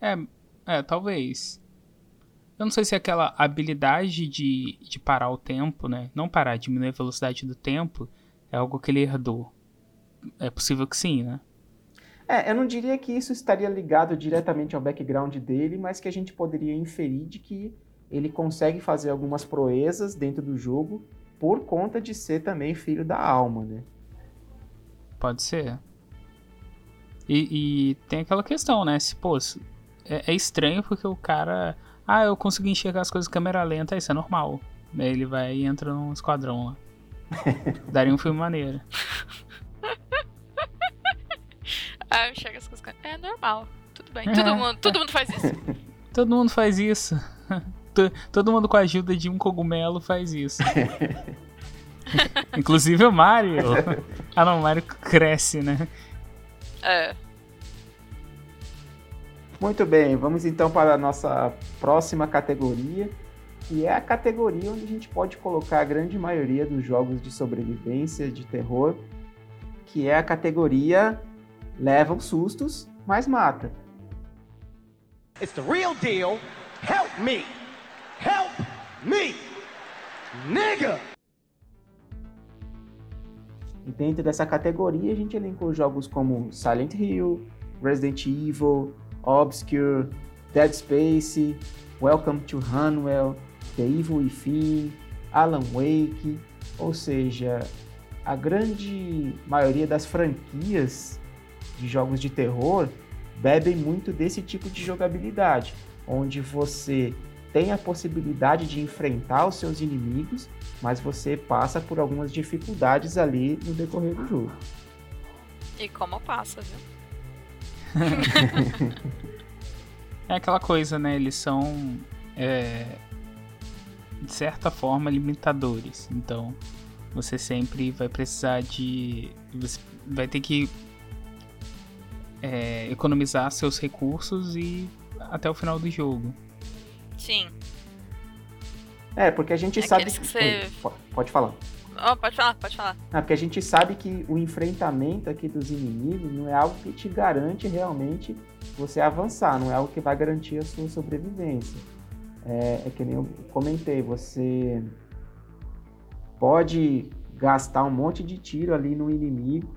É, é, talvez. Eu não sei se aquela habilidade de, de parar o tempo, né? Não parar, diminuir a velocidade do tempo, é algo que ele herdou. É possível que sim, né? É, eu não diria que isso estaria ligado diretamente ao background dele, mas que a gente poderia inferir de que ele consegue fazer algumas proezas dentro do jogo por conta de ser também filho da alma, né? Pode ser. E, e tem aquela questão, né? Se, pô, é, é, estranho porque o cara. Ah, eu consegui enxergar as coisas em câmera lenta, isso é normal. Aí ele vai e entra num esquadrão lá. Daria um filme maneiro. Ah, eu enxergo as coisas. É normal. Tudo bem. É. Todo, mundo, todo mundo faz isso. todo mundo faz isso. todo mundo com a ajuda de um cogumelo faz isso. Inclusive o Mario. Ah não, o Mario cresce, né? É. Muito bem, vamos então para a nossa próxima categoria, que é a categoria onde a gente pode colocar a grande maioria dos jogos de sobrevivência, de terror, que é a categoria levam sustos, mas mata. It's the real deal. Help me. Help me. Nigga. E dentro dessa categoria a gente elencou jogos como Silent Hill, Resident Evil, Obscure, Dead Space, Welcome to Hanwell, The Evil Within, Alan Wake, ou seja, a grande maioria das franquias de jogos de terror bebem muito desse tipo de jogabilidade, onde você tem a possibilidade de enfrentar os seus inimigos, mas você passa por algumas dificuldades ali no decorrer do jogo. E como passa, viu? É aquela coisa, né? Eles são, é, de certa forma, limitadores. Então, você sempre vai precisar de. Você vai ter que é, economizar seus recursos e até o final do jogo. Sim. É, porque a gente É sabe. que você- po- Pode falar. Oh, pode falar, pode falar. Ah, porque a gente sabe que o enfrentamento aqui dos inimigos não é algo que te garante realmente você avançar, não é algo que vai garantir a sua sobrevivência. É, é que nem eu comentei, você pode gastar um monte de tiro ali no inimigo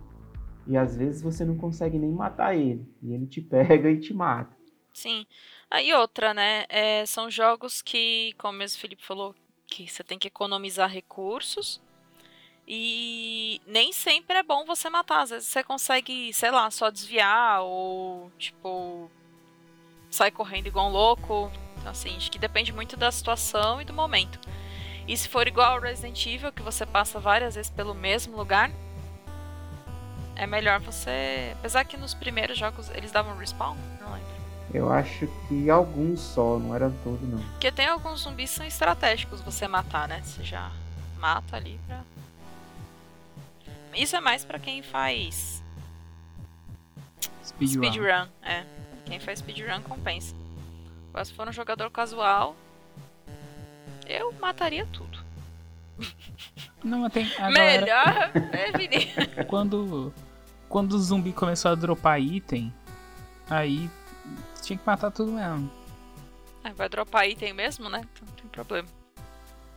e às vezes você não consegue nem matar ele. E ele te pega e te mata. Sim. Aí outra, né? é, são jogos que, como o Felipe falou, que você tem que economizar recursos. E nem sempre é bom você matar. Às vezes você consegue, sei lá, só desviar ou, tipo, sair correndo igual um louco. Então, assim, acho que depende muito da situação e do momento. E se for igual ao Resident Evil, que você passa várias vezes pelo mesmo lugar, é melhor você. Apesar que nos primeiros jogos eles davam respawn, não lembro. Eu acho que alguns só, não eram todos não. Porque tem alguns zumbis que são estratégicos você matar, né? Você já mata ali pra. Isso é mais pra quem faz Speedrun. speedrun. É. Quem faz speedrun compensa. Agora, se for um jogador casual, eu mataria tudo. Não, mas tem. A galera, Melhor prevenir. quando, quando o zumbi começou a dropar item, aí tinha que matar tudo mesmo. Ah, Vai dropar item mesmo, né? Então não tem problema.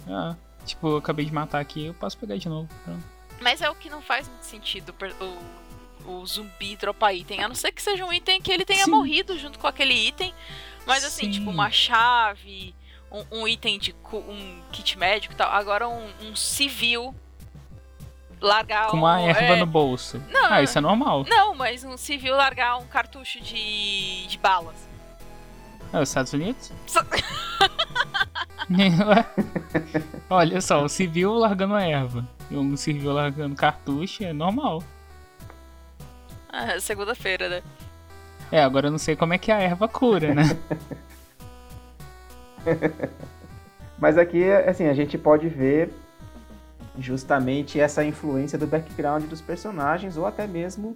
Ah, tipo, eu acabei de matar aqui, eu posso pegar de novo. Pronto. Mas é o que não faz muito sentido o, o zumbi dropar item. A não ser que seja um item que ele tenha Sim. morrido junto com aquele item. Mas assim, Sim. tipo, uma chave, um, um item de um kit médico e tal. Agora um, um civil largar Com um. uma erva é, no bolso. Não, ah, isso é normal. Não, mas um civil largar um cartucho de, de balas. É os Estados Unidos? Olha só, o civil largando a erva. E um civil largando cartucho é normal. Ah, Segunda-feira, né? É, agora eu não sei como é que a erva cura, né? Mas aqui, assim, a gente pode ver justamente essa influência do background dos personagens, ou até mesmo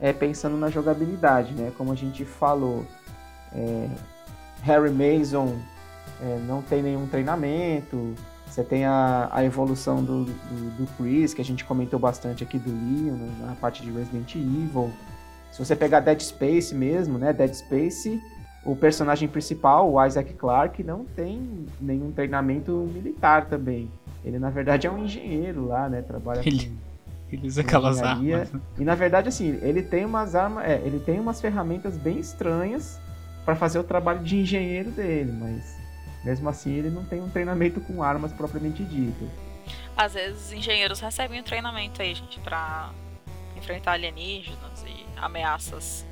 é, pensando na jogabilidade, né? Como a gente falou, é, Harry Mason é, não tem nenhum treinamento, você tem a, a evolução do, do, do Chris, que a gente comentou bastante aqui do Leon, né, na parte de Resident Evil. Se você pegar Dead Space mesmo, né? Dead Space o personagem principal, o Isaac Clarke, não tem nenhum treinamento militar também. Ele, na verdade, é um engenheiro lá, né? Trabalha Ele- com Ele usa aquelas armas. E, na verdade, assim, ele tem umas armas... É, ele tem umas ferramentas bem estranhas para fazer o trabalho de engenheiro dele, mas... Mesmo assim, ele não tem um treinamento com armas propriamente dito. Às vezes engenheiros recebem um treinamento aí, gente, pra enfrentar alienígenas e ameaças.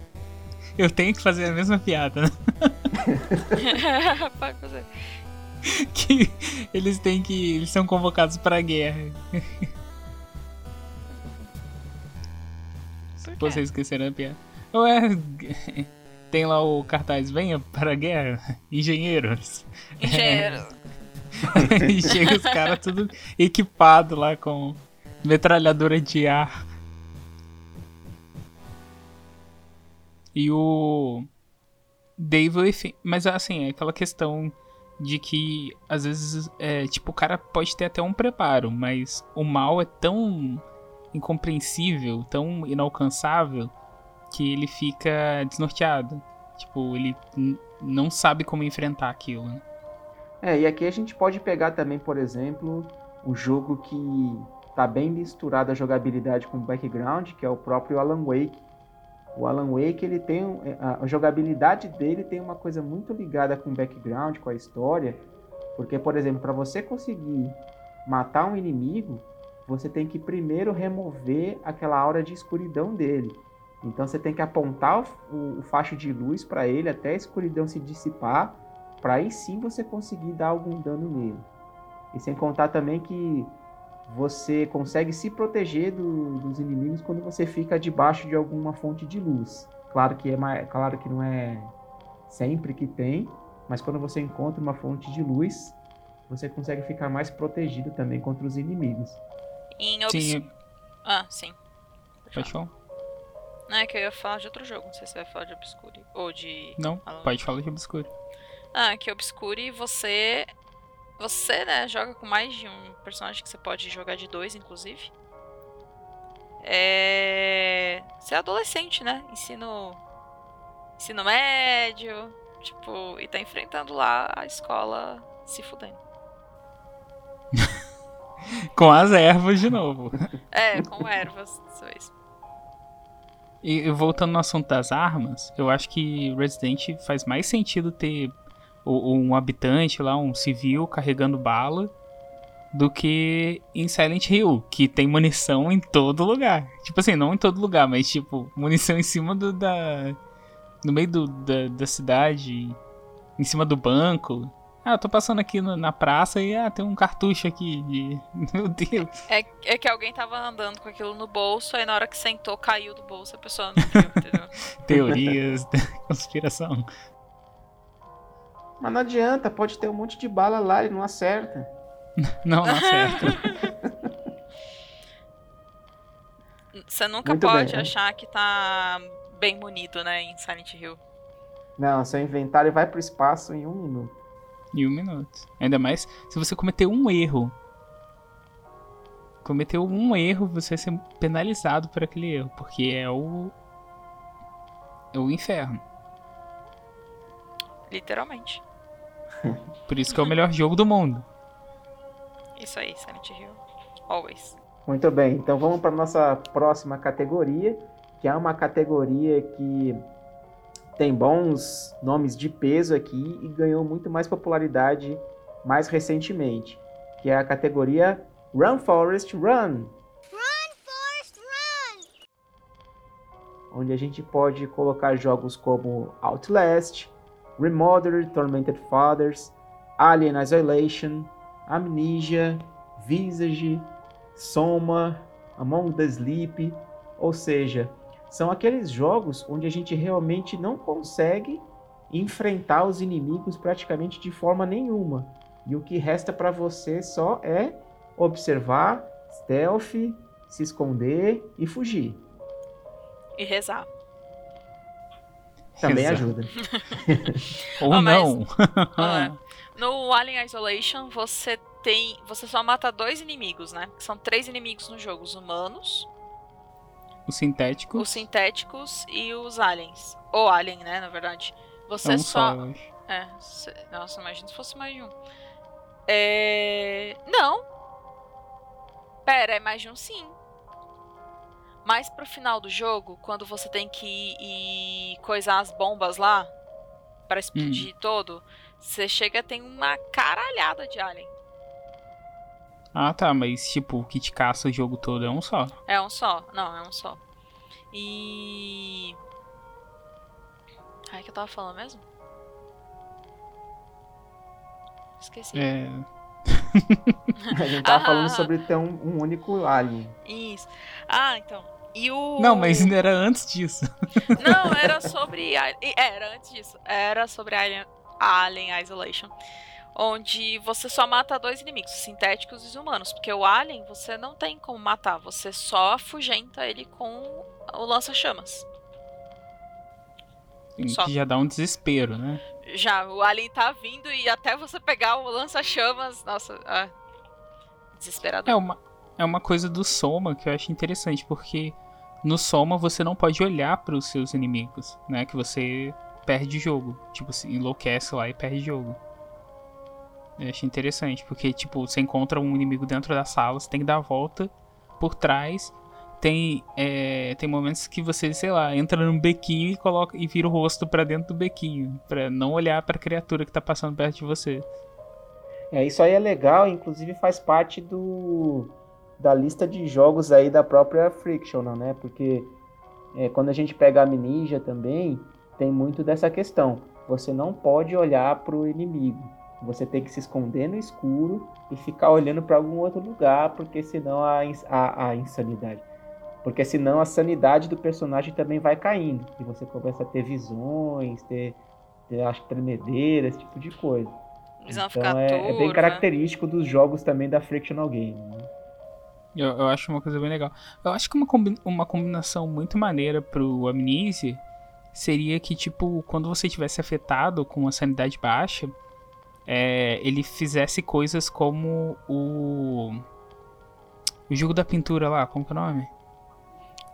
Eu tenho que fazer a mesma piada, né? Pode fazer. Que eles têm que. Eles são convocados pra guerra. Vocês esqueceram a piada. Ué, tem lá o cartaz, venha para a guerra, engenheiros. Engenheiros. e chega os caras tudo equipado lá com metralhadora de ar. E o Dave, enfim, mas assim, é aquela questão de que às vezes é, tipo, o cara pode ter até um preparo, mas o mal é tão incompreensível, tão inalcançável que ele fica desnorteado. Tipo, ele não sabe como enfrentar aquilo. né? É, e aqui a gente pode pegar também, por exemplo, um jogo que tá bem misturado a jogabilidade com o background, que é o próprio Alan Wake. O Alan Wake, ele tem a a jogabilidade dele tem uma coisa muito ligada com o background, com a história, porque, por exemplo, para você conseguir matar um inimigo, você tem que primeiro remover aquela aura de escuridão dele. Então você tem que apontar o, o- o facho de luz para ele até a escuridão se dissipar, para aí sim você conseguir dar algum dano nele. E sem contar também que você consegue se proteger do- dos inimigos quando você fica debaixo de alguma fonte de luz. Claro que é mais, claro que não é sempre que tem, mas quando você encontra uma fonte de luz, você consegue ficar mais protegido também contra os inimigos. Em obs... Sim, Ah, sim. falar. Não, é que eu ia falar de outro jogo. Não sei se você vai falar de Obscure. Ou de. Não, Alan pode falar de obscuro. Ah, que Obscure você. Você, né, joga com mais de um personagem que você pode jogar de dois, inclusive. É. Você é adolescente, né? Ensino. Ensino médio. Tipo, e tá enfrentando lá a escola se fudendo. Com as ervas de novo. É, com ervas, dessa vez. E voltando no assunto das armas, eu acho que Resident faz mais sentido ter um habitante lá, um civil carregando bala, do que em Silent Hill, que tem munição em todo lugar. Tipo assim, não em todo lugar, mas tipo, munição em cima do, da. no meio do, da, da cidade, em cima do banco. Ah, eu tô passando aqui no- na praça e ah, tem um cartucho aqui de. Meu Deus. É, é que alguém tava andando com aquilo no bolso, aí na hora que sentou, caiu do bolso, a pessoa não viu, entendeu? Teorias conspiração. Mas não adianta, pode ter um monte de bala lá e não acerta. Não, não acerta. Você nunca Muito pode bem, é. achar que tá bem munido, né, em Silent Hill. Não, seu inventário vai pro espaço em um minuto. Em um minuto. Ainda mais se você cometer um erro. Cometeu um erro, você vai ser penalizado por aquele erro. Porque é o. É o inferno. Literalmente. Por isso que é o melhor jogo do mundo. Isso aí, Silent Hill. Always. Muito bem, então vamos para nossa próxima categoria, que é uma categoria que tem bons nomes de peso aqui e ganhou muito mais popularidade mais recentemente, que é a categoria Run Forest Run. Onde a gente pode colocar jogos como Outlast, Remothered Tormented Fathers, Alien Isolation, Amnesia, Visage, Soma, Among the Sleep, ou seja, são aqueles jogos onde a gente realmente não consegue enfrentar os inimigos praticamente de forma nenhuma. E o que resta para você só é observar, stealth, se esconder e fugir. E rezar. Também Exato. ajuda. Ou mas- não. Ah, No Alien Isolation, você tem. Você só mata dois inimigos, né? São três inimigos no jogo: os humanos, o sintético. os sintéticos e os aliens. Ou alien, né? Na verdade. Você é um só. só. É, cê- nossa, imagina se fosse mais de um. É. Não. Pera, é mais de um sim. Mas pro final do jogo, quando você tem que ir e coisar as bombas lá, pra explodir todo, você chega tem uma caralhada de alien. Ah, tá, mas tipo, o que te caça o jogo todo é um só. É um só. Não, é um só. E. Ai, que eu tava falando mesmo? Esqueci. É. A gente tava Ah, falando ah. sobre ter um, um único alien. Isso. Ah, então. E o. Não, mas ainda era antes disso. Não, era sobre. e- Era antes disso. Era sobre Alien, Alien Isolation. Onde você só mata dois inimigos, os sintéticos e os humanos. Porque o Alien você não tem como matar. Você só afugenta ele com o lança-chamas. Só. Que já dá um desespero, né? Já, o Alien tá vindo e até você pegar o lança-chamas. Nossa, ah, desesperador. É uma, é uma coisa do Soma que eu acho interessante, porque no Soma você não pode olhar para os seus inimigos, né? Que você perde o jogo. Tipo, se enlouquece lá e perde o jogo. Eu acho interessante, porque, tipo, você encontra um inimigo dentro da sala, você tem que dar a volta por trás. Tem, é, tem momentos que você, sei lá, entra num bequinho e coloca e vira o rosto pra dentro do bequinho, Pra não olhar pra criatura que tá passando perto de você. É, isso aí é legal, inclusive faz parte do da lista de jogos aí da própria Frictional, né? Porque é, quando a gente pega a Amnesia também, tem muito dessa questão. Você não pode olhar pro inimigo. Você tem que se esconder no escuro e ficar olhando para algum outro lugar, porque senão a, a, a insanidade. Porque senão a sanidade do personagem também vai caindo. E você começa a ter visões, ter, ter acho, tremedeira, esse tipo de coisa. Visão então é, é, bem característico dos jogos também da Frictional Game. Né? Eu, eu, acho uma coisa bem legal. Eu acho que uma, combi uma combinação muito maneira pro Amnesia seria que, tipo, quando você tivesse afetado com a sanidade baixa, é, ele fizesse coisas como o. O jogo da pintura lá, como que é o nome?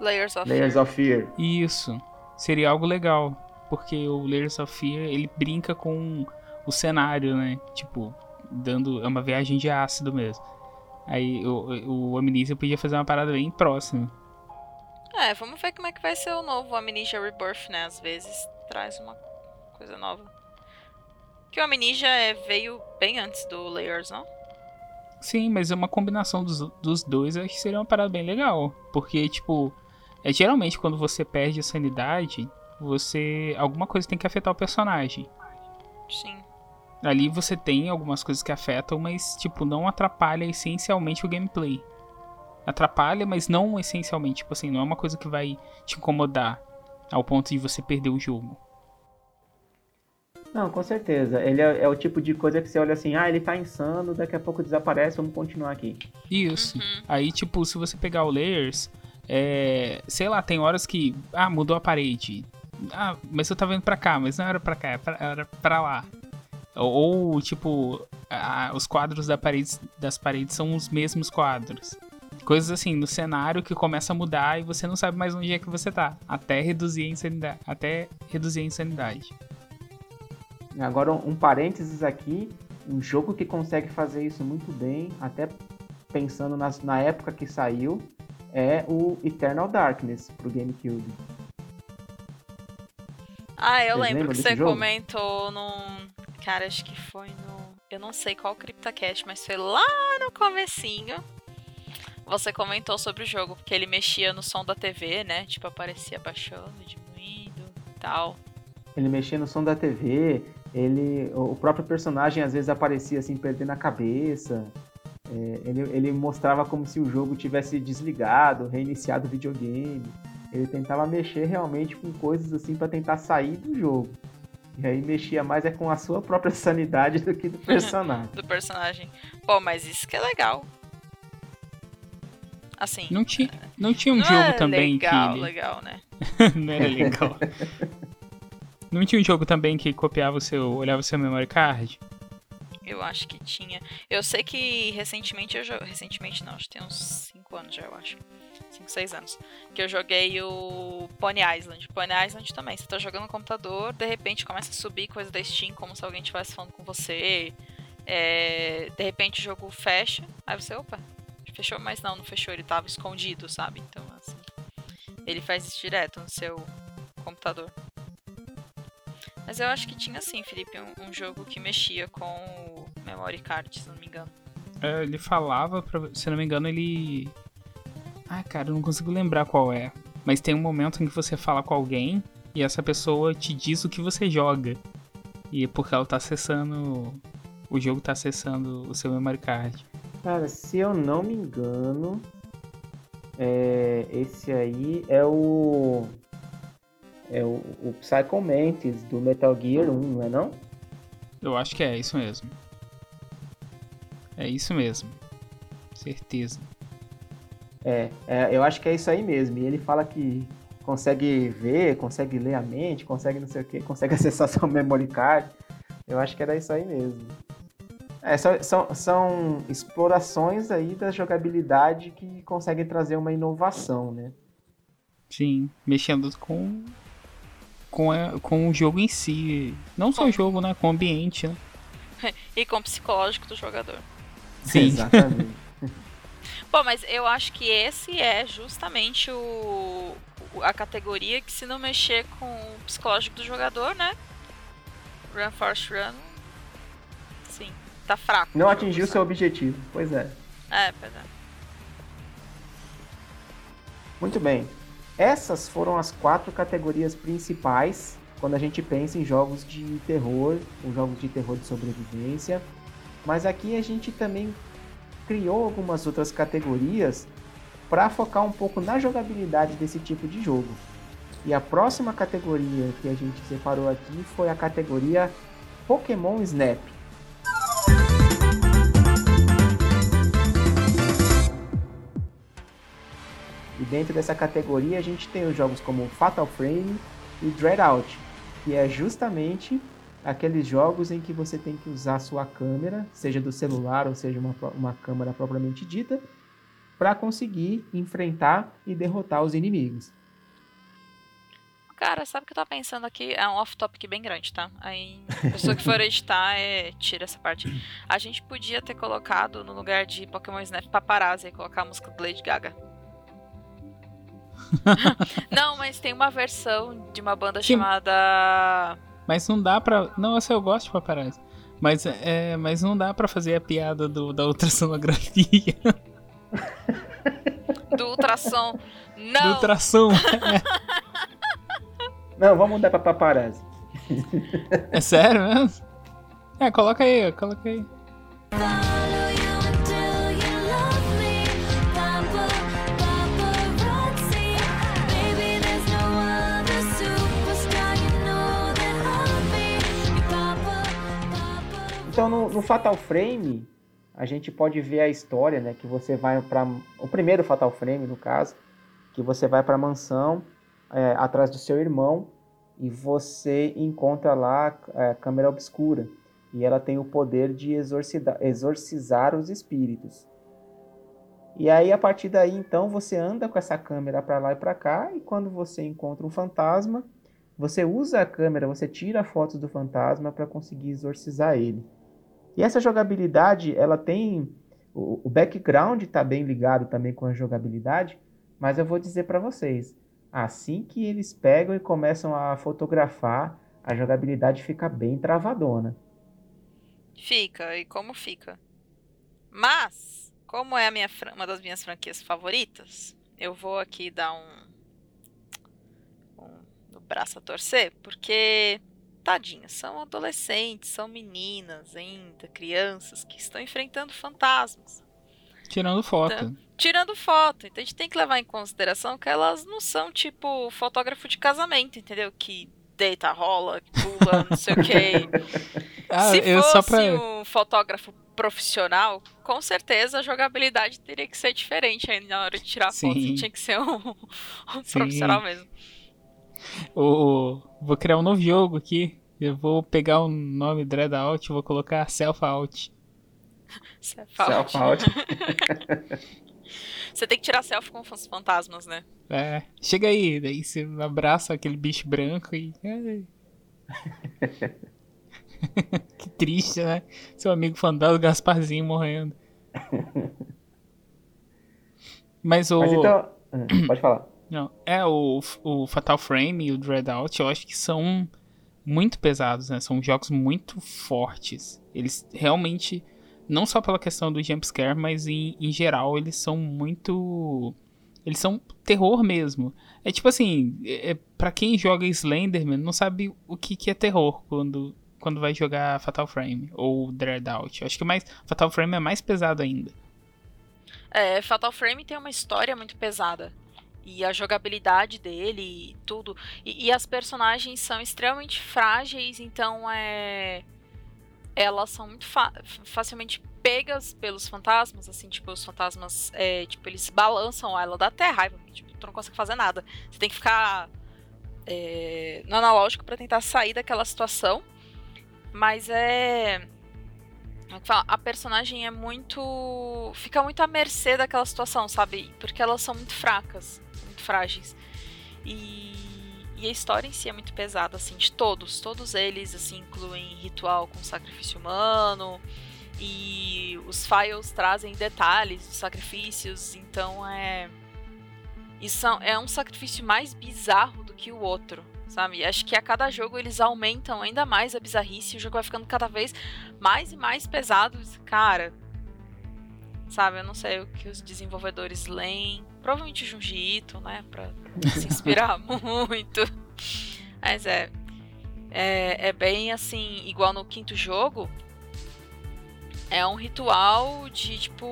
Layers of Layers Fear. of Fear. Isso. Seria algo legal. Porque o Layers of Fear, ele brinca com o cenário, né? Tipo, dando. É uma viagem de ácido mesmo. Aí o, o Amnesia podia fazer uma parada bem próxima. É, vamos ver como é que vai ser o novo Amnesia Rebirth, né? Às vezes traz uma coisa nova. Que o Amnesia é, veio bem antes do Layers, não? Sim, mas é uma combinação dos, dos dois, acho que seria uma parada bem legal. Porque, tipo, é geralmente quando você perde a sanidade, você. alguma coisa tem que afetar o personagem. Sim. Ali você tem algumas coisas que afetam, mas, tipo, não atrapalha essencialmente o gameplay. Atrapalha, mas não essencialmente. Tipo assim, não é uma coisa que vai te incomodar ao ponto de você perder o jogo. Não, com certeza. Ele é, é, o tipo de coisa que você olha assim, ah, ele tá insano, daqui a pouco desaparece, vamos continuar aqui. Isso. Uhum. Aí, tipo, se você pegar o Layers, é, sei lá, tem horas que, ah, mudou a parede. Ah, mas eu tava indo pra cá, mas não era pra cá, era pra lá. Ou, ou tipo, a, os quadros da parede, das paredes são os mesmos quadros. Coisas assim, no cenário que começa a mudar e você não sabe mais onde é que você tá. Até reduzir a insanidade. Até reduzir a insanidade. Agora, um parênteses aqui, um jogo que consegue fazer isso muito bem, até pensando nas, na época que saiu, é o Eternal Darkness pro GameCube. Ah, eu Vocês lembro que você jogo? comentou num. Cara, acho que foi no. Eu não sei qual CryptoCast, mas foi lá no comecinho. Você comentou sobre o jogo, porque ele mexia no som da TV, né? Tipo, aparecia baixando, diminuindo e tal. Ele mexia no som da TV, ele, o próprio personagem às vezes aparecia assim, perdendo a cabeça. É, ele, ele mostrava como se o jogo tivesse desligado, reiniciado o videogame. Ele tentava mexer realmente com coisas assim para tentar sair do jogo. E aí mexia mais é com a sua própria sanidade do que do personagem. do personagem. Pô, mas isso que é legal. Assim. Não tinha, não tinha um não jogo é também legal, que. Legal, né? não era legal. Não tinha um jogo também que copiava o seu. olhava o seu memory card? Eu acho que tinha. Eu sei que recentemente eu joguei. Recentemente não, acho que tem uns 5 anos já, eu acho. 5, 6 anos. Que eu joguei o Pony Island. Pony Island também. Você tá jogando no computador, de repente começa a subir coisa da Steam, como se alguém estivesse falando com você. É, de repente o jogo fecha. Aí você, opa, fechou, mas não, não fechou, ele tava escondido, sabe? Então, assim. Ele faz isso direto no seu computador. Mas eu acho que tinha sim, Felipe, um, um jogo que mexia com o memory card, se não me engano. É, ele falava, pra, se não me engano, ele. Ah, cara, eu não consigo lembrar qual é. Mas tem um momento em que você fala com alguém e essa pessoa te diz o que você joga. E é porque ela tá acessando. O jogo tá acessando o seu memory card. Cara, se eu não me engano, é, esse aí é o é o, o Psycho Mantis do Metal Gear 1, não é não? Eu acho que é isso mesmo. É isso mesmo. Certeza. É, é, eu acho que é isso aí mesmo. E ele fala que consegue ver, consegue ler a mente, consegue não sei o que, consegue acessar seu memory card. Eu acho que era isso aí mesmo. É, são, são, são explorações aí da jogabilidade que conseguem trazer uma inovação, né? Sim, mexendo com com, a, com o jogo em si. Não só o jogo, né? Com o ambiente, né? e com o psicológico do jogador. Sim. Exatamente. Bom, mas eu acho que esse é justamente o, a categoria que se não mexer com o psicológico do jogador, né? Run Force Run. Sim, tá fraco. Não atingiu seu objetivo, pois é. É, pois é. Muito bem. Essas foram as quatro categorias principais quando a gente pensa em jogos de terror, ou jogos de terror de sobrevivência. Mas aqui a gente também criou algumas outras categorias para focar um pouco na jogabilidade desse tipo de jogo. E a próxima categoria que a gente separou aqui foi a categoria Pokémon Snap. E dentro dessa categoria a gente tem os jogos como Fatal Frame e Dreadout, que é justamente aqueles jogos em que você tem que usar sua câmera, seja do celular ou seja uma, uma câmera propriamente dita, para conseguir enfrentar e derrotar os inimigos. Cara, sabe o que eu tava pensando aqui? É um off-topic bem grande, tá? Aí, a pessoa que for editar, é, tira essa parte. A gente podia ter colocado no lugar de Pokémon Snap Paparazzi e colocar a música do Lady Gaga. não, mas tem uma versão de uma banda Sim. chamada. Mas não dá pra. Não, essa eu gosto de paparazzi. Mas, é, mas não dá pra fazer a piada do, da ultrassonografia. Do ultrassom. Do Não! ultrassom. Não, vamos mudar para paparazzi. É sério mesmo? É, coloca aí, coloca aí. Então no, no Fatal Frame a gente pode ver a história, né? Que você vai para o primeiro Fatal Frame no caso, que você vai para a mansão é, atrás do seu irmão e você encontra lá a câmera obscura e ela tem o poder de exorcida- exorcizar os espíritos. E aí a partir daí então você anda com essa câmera para lá e para cá e quando você encontra um fantasma você usa a câmera, você tira fotos do fantasma para conseguir exorcizar ele. E essa jogabilidade, ela tem o, background está bem ligado também com a jogabilidade, mas eu vou dizer para vocês, assim que eles pegam e começam a fotografar, a jogabilidade fica bem travadona. Fica, e como fica? Mas, como é minha, uma das minhas franquias favoritas, eu vou aqui dar um, um no braço a torcer, porque, tadinhas, são adolescentes, são meninas ainda, crianças que estão enfrentando fantasmas. Tirando foto. Tirando foto, então a gente tem que levar em consideração que elas não são tipo fotógrafo de casamento, entendeu? Que deita, rola, pula, não sei o quê. Ah, Se fosse pra. um fotógrafo profissional, com certeza a jogabilidade teria que ser diferente aí na hora de tirar Sim. foto. Tinha que ser um, um profissional mesmo. O, vou criar um novo jogo aqui. Eu vou pegar o nome Dread Out e vou colocar Self Out. Self Self out. out. Você tem que tirar selfie com os fantasmas, né? É, chega aí, daí você abraça aquele bicho branco e. que triste, né? Seu amigo fantasma Gasparzinho morrendo. Mas o. Mas então, hum, pode falar. Não, é o, o Fatal Frame e o Dreadout, eu acho que são muito pesados, né? São jogos muito fortes. Eles realmente, não só pela questão do jumpscare, mas em, em geral, eles são muito. Eles são terror mesmo. É tipo assim, é, para quem joga Slenderman, não sabe o que, que é terror quando, quando vai jogar Fatal Frame ou Dreadout. Eu acho que mais Fatal Frame é mais pesado ainda. É, Fatal Frame tem uma história muito pesada. E a jogabilidade dele e tudo. E, e as personagens são extremamente frágeis, então é. Elas são muito fa- facilmente pegas pelos fantasmas, assim, tipo, os fantasmas, é, tipo, eles balançam ela, dá até raiva, tipo, tu não consegue fazer nada. Você tem que ficar é, no analógico pra tentar sair daquela situação. Mas é. é? A personagem é muito. fica muito à mercê daquela situação, sabe? Porque elas são muito fracas, frágeis. E, e a história em si é muito pesada, assim, de todos. Todos eles, assim, incluem ritual com sacrifício humano. E os files trazem detalhes dos sacrifícios, então é. Isso é um sacrifício mais bizarro do que o outro, sabe? Acho que a cada jogo eles aumentam ainda mais a bizarrice, o jogo vai ficando cada vez mais e mais pesado. Cara, sabe? Eu não sei o que os desenvolvedores leem. Provavelmente Junji Ito, né? Pra se inspirar muito. Mas é. É, é bem assim, igual no quinto jogo. É um ritual de tipo.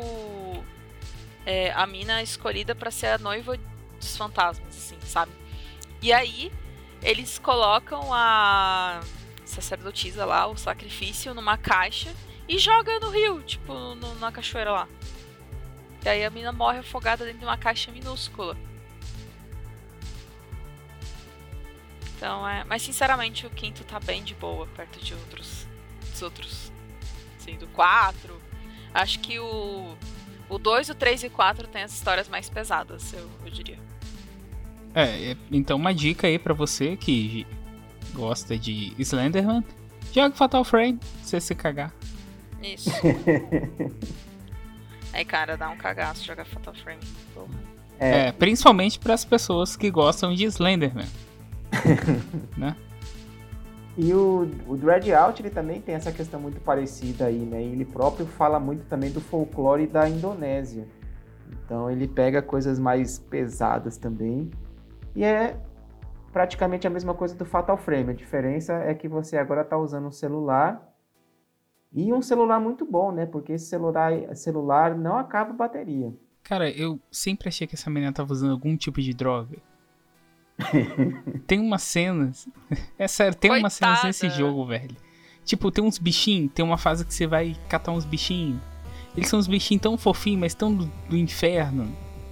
é, a mina escolhida pra ser a noiva dos fantasmas, assim, sabe? E aí, eles colocam a sacerdotisa lá, o sacrifício, numa caixa e joga no rio, tipo, no- na cachoeira lá. E aí a mina morre afogada dentro de uma caixa minúscula. Então é. Mas sinceramente o quinto tá bem de boa perto de outros. Dos outros. Assim, do 4. Acho que o. O 2, o 3 e o 4 tem as histórias mais pesadas, eu, eu diria. É, é, então uma dica aí pra você que gosta de Slenderman, joga Fatal Frame, se você se cagar. Isso. Aí, cara, dá um cagaço jogar Fatal Frame. Porra. É, principalmente pras pessoas que gostam de Slenderman. né? E o, o Dread Out ele também tem essa questão muito parecida aí, né? Ele próprio fala muito também do folclore da Indonésia. Então ele pega coisas mais pesadas também. E é praticamente a mesma coisa do Fatal Frame. A diferença é que você agora está usando um celular. E um celular muito bom, né? Porque esse celular, celular não acaba a bateria. Cara, eu sempre achei que essa menina tava usando algum tipo de droga. tem umas cenas. É sério, tem umas cenas nesse jogo, velho. Tipo, tem uns bichinhos, tem uma fase que você vai catar uns bichinhos. Eles são uns bichinhos tão fofinhos, mas tão do, do inferno.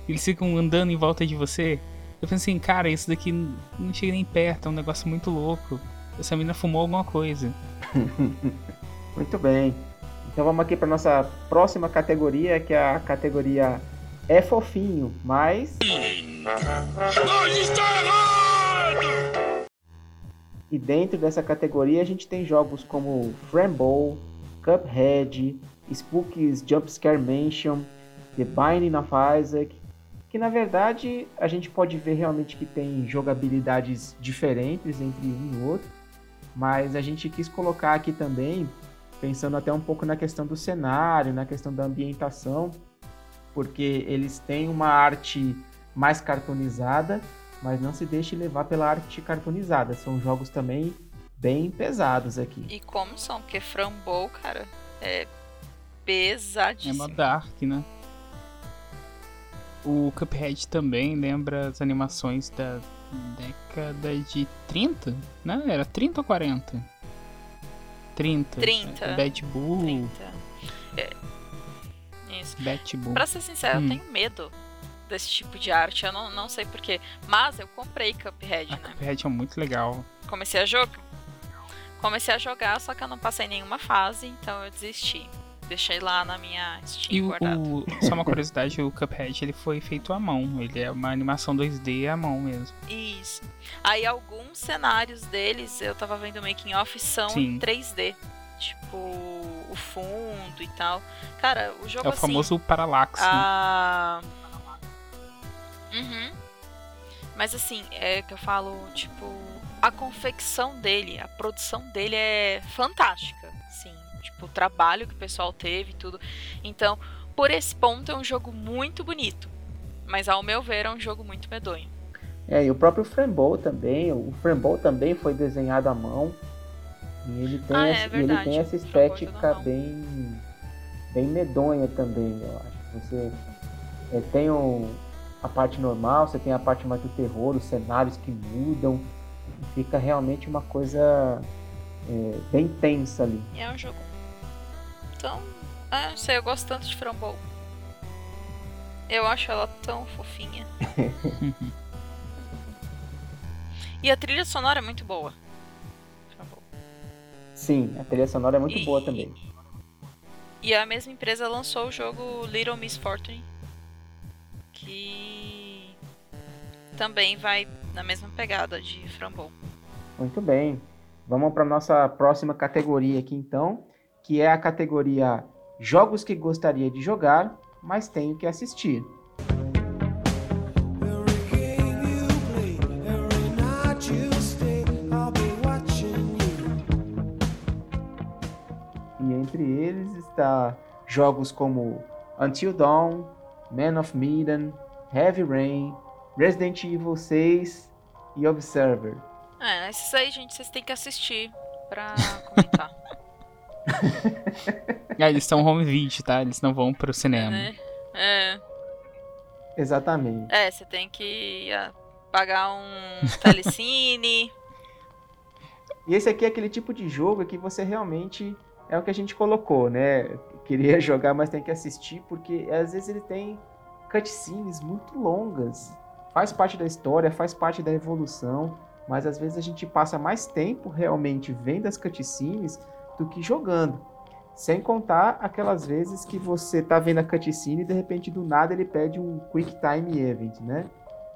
Eles ficam andando em volta de você. Eu pensei assim, cara, isso daqui não chega nem perto, é um negócio muito louco. Essa menina fumou alguma coisa. Muito bem. Então vamos aqui para nossa próxima categoria, que é a categoria é fofinho, mas E dentro dessa categoria a gente tem jogos como Frambow, Cuphead, Spooky's Jumpscare Mansion, The Binding of Isaac, que na verdade a gente pode ver realmente que tem jogabilidades diferentes entre um e outro, mas a gente quis colocar aqui também, pensando até um pouco na questão do cenário, na questão da ambientação, porque eles têm uma arte mais cartoonizada, mas não se deixe levar pela arte cartoonizada. São jogos também bem pesados aqui. E como são? Porque Frambow, cara, é É pesadíssimo. uma dark, né? O Cuphead também lembra as animações da década de 30, né? Era 30 ou 40? 30. 30. Bad Bull. 30. É. Isso. Bat Bull. Pra ser sincero, Hum. eu tenho medo desse tipo de arte. Eu não, não sei porquê. Mas eu comprei Cuphead, A né? Cuphead é muito legal. Comecei a jogar. Comecei a jogar, só que eu não passei nenhuma fase, então eu desisti. Deixei lá na minha Steam E guardado. o- só uma curiosidade, o Cuphead ele foi feito à mão. Ele é uma animação 2D à mão mesmo. Isso. Aí alguns cenários deles, eu tava vendo o making off, são Sim. em 3D. Tipo, o fundo e tal. Cara, o jogo É o assim, famoso Parallax, né? a... Uhum. Mas assim, é que eu falo, tipo, a confecção dele, a produção dele é fantástica, tipo, o trabalho que o pessoal teve e tudo. Então, por esse ponto é um jogo muito bonito, mas ao meu ver é um jogo muito medonho. É, e o próprio Frambow também, o Frambow também foi desenhado à mão. E ele tem, Ah, é essa, e ele tem essa é estética bem, bem medonha também, eu acho. Você é, tem o, a parte normal, você tem a parte mais do terror, os cenários que mudam. Fica realmente uma coisa é, bem tensa ali. É um jogo. Então, é, não sei, eu gosto tanto de Frambow. Eu acho ela tão fofinha. e a trilha sonora é muito boa. Frambow. Sim, a trilha sonora é muito E- boa também. E a mesma empresa lançou o jogo Little Miss Fortune, que também vai na mesma pegada de Frambow. Muito bem. Vamos para nossa próxima categoria aqui então, que é a categoria jogos que gostaria de jogar, mas tenho que assistir. E entre eles está jogos como Until Dawn, Man of Medan, Heavy Rain, Resident Evil 6 e Observer. É, esses aí, gente, vocês têm que assistir pra comentar. Ah, eles são home video, tá? Eles não vão pro cinema. né? É, Exatamente. é, você tem que ah, pagar um telecine. E esse aqui é aquele tipo de jogo que você realmente é o que a gente colocou, né? Queria jogar, mas tem que assistir, porque às vezes ele tem cutscenes muito longas. Faz parte da história, faz parte da evolução, mas às vezes a gente passa mais tempo realmente vendo as cutscenes do que jogando. Sem contar aquelas vezes que você tá vendo a cutscene e de repente do nada ele pede um Quick Time Event, né?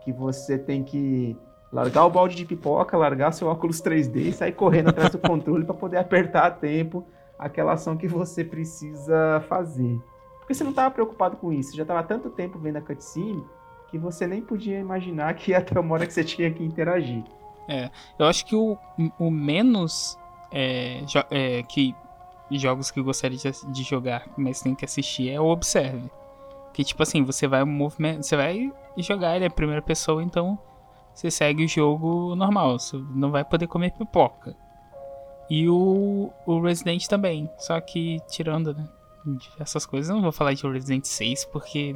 Que você tem que largar o balde de pipoca, largar seu óculos 3D e sair correndo atrás do controle para poder apertar a tempo aquela ação que você precisa fazer. Porque você não estava preocupado com isso, você já estava tanto tempo vendo a cutscene que você nem podia imaginar que ia ter uma hora que você tinha que interagir. Eu acho que o, o menos é, jo- é, que jogos que eu gostaria de, de jogar, mas tem que assistir, é o Observe. Que tipo assim, você vai movimento, você vai jogar ele é primeira pessoa, então você segue o jogo normal, você não vai poder comer pipoca. E o, o Resident também, só que tirando, né, essas coisas, eu não vou falar de Resident 6 porque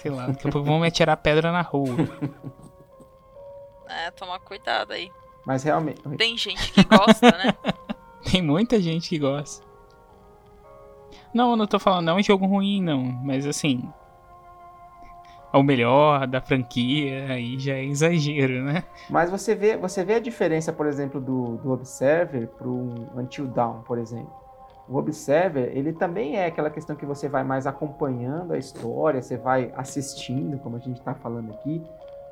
sei lá, daqui a pouco vão me atirar pedra na rua. É, tomar cuidado aí. Mas realmente. Tem gente que gosta, né? Tem muita gente que gosta. Não, eu não tô falando, não é um jogo ruim, não. Mas assim. É o melhor da franquia, aí já é exagero, né? Mas você vê, você vê a diferença, por exemplo, do, do Observer para um Until Dawn, por exemplo. O Observer, ele também é aquela questão que você vai mais acompanhando a história, você vai assistindo, como a gente está falando aqui,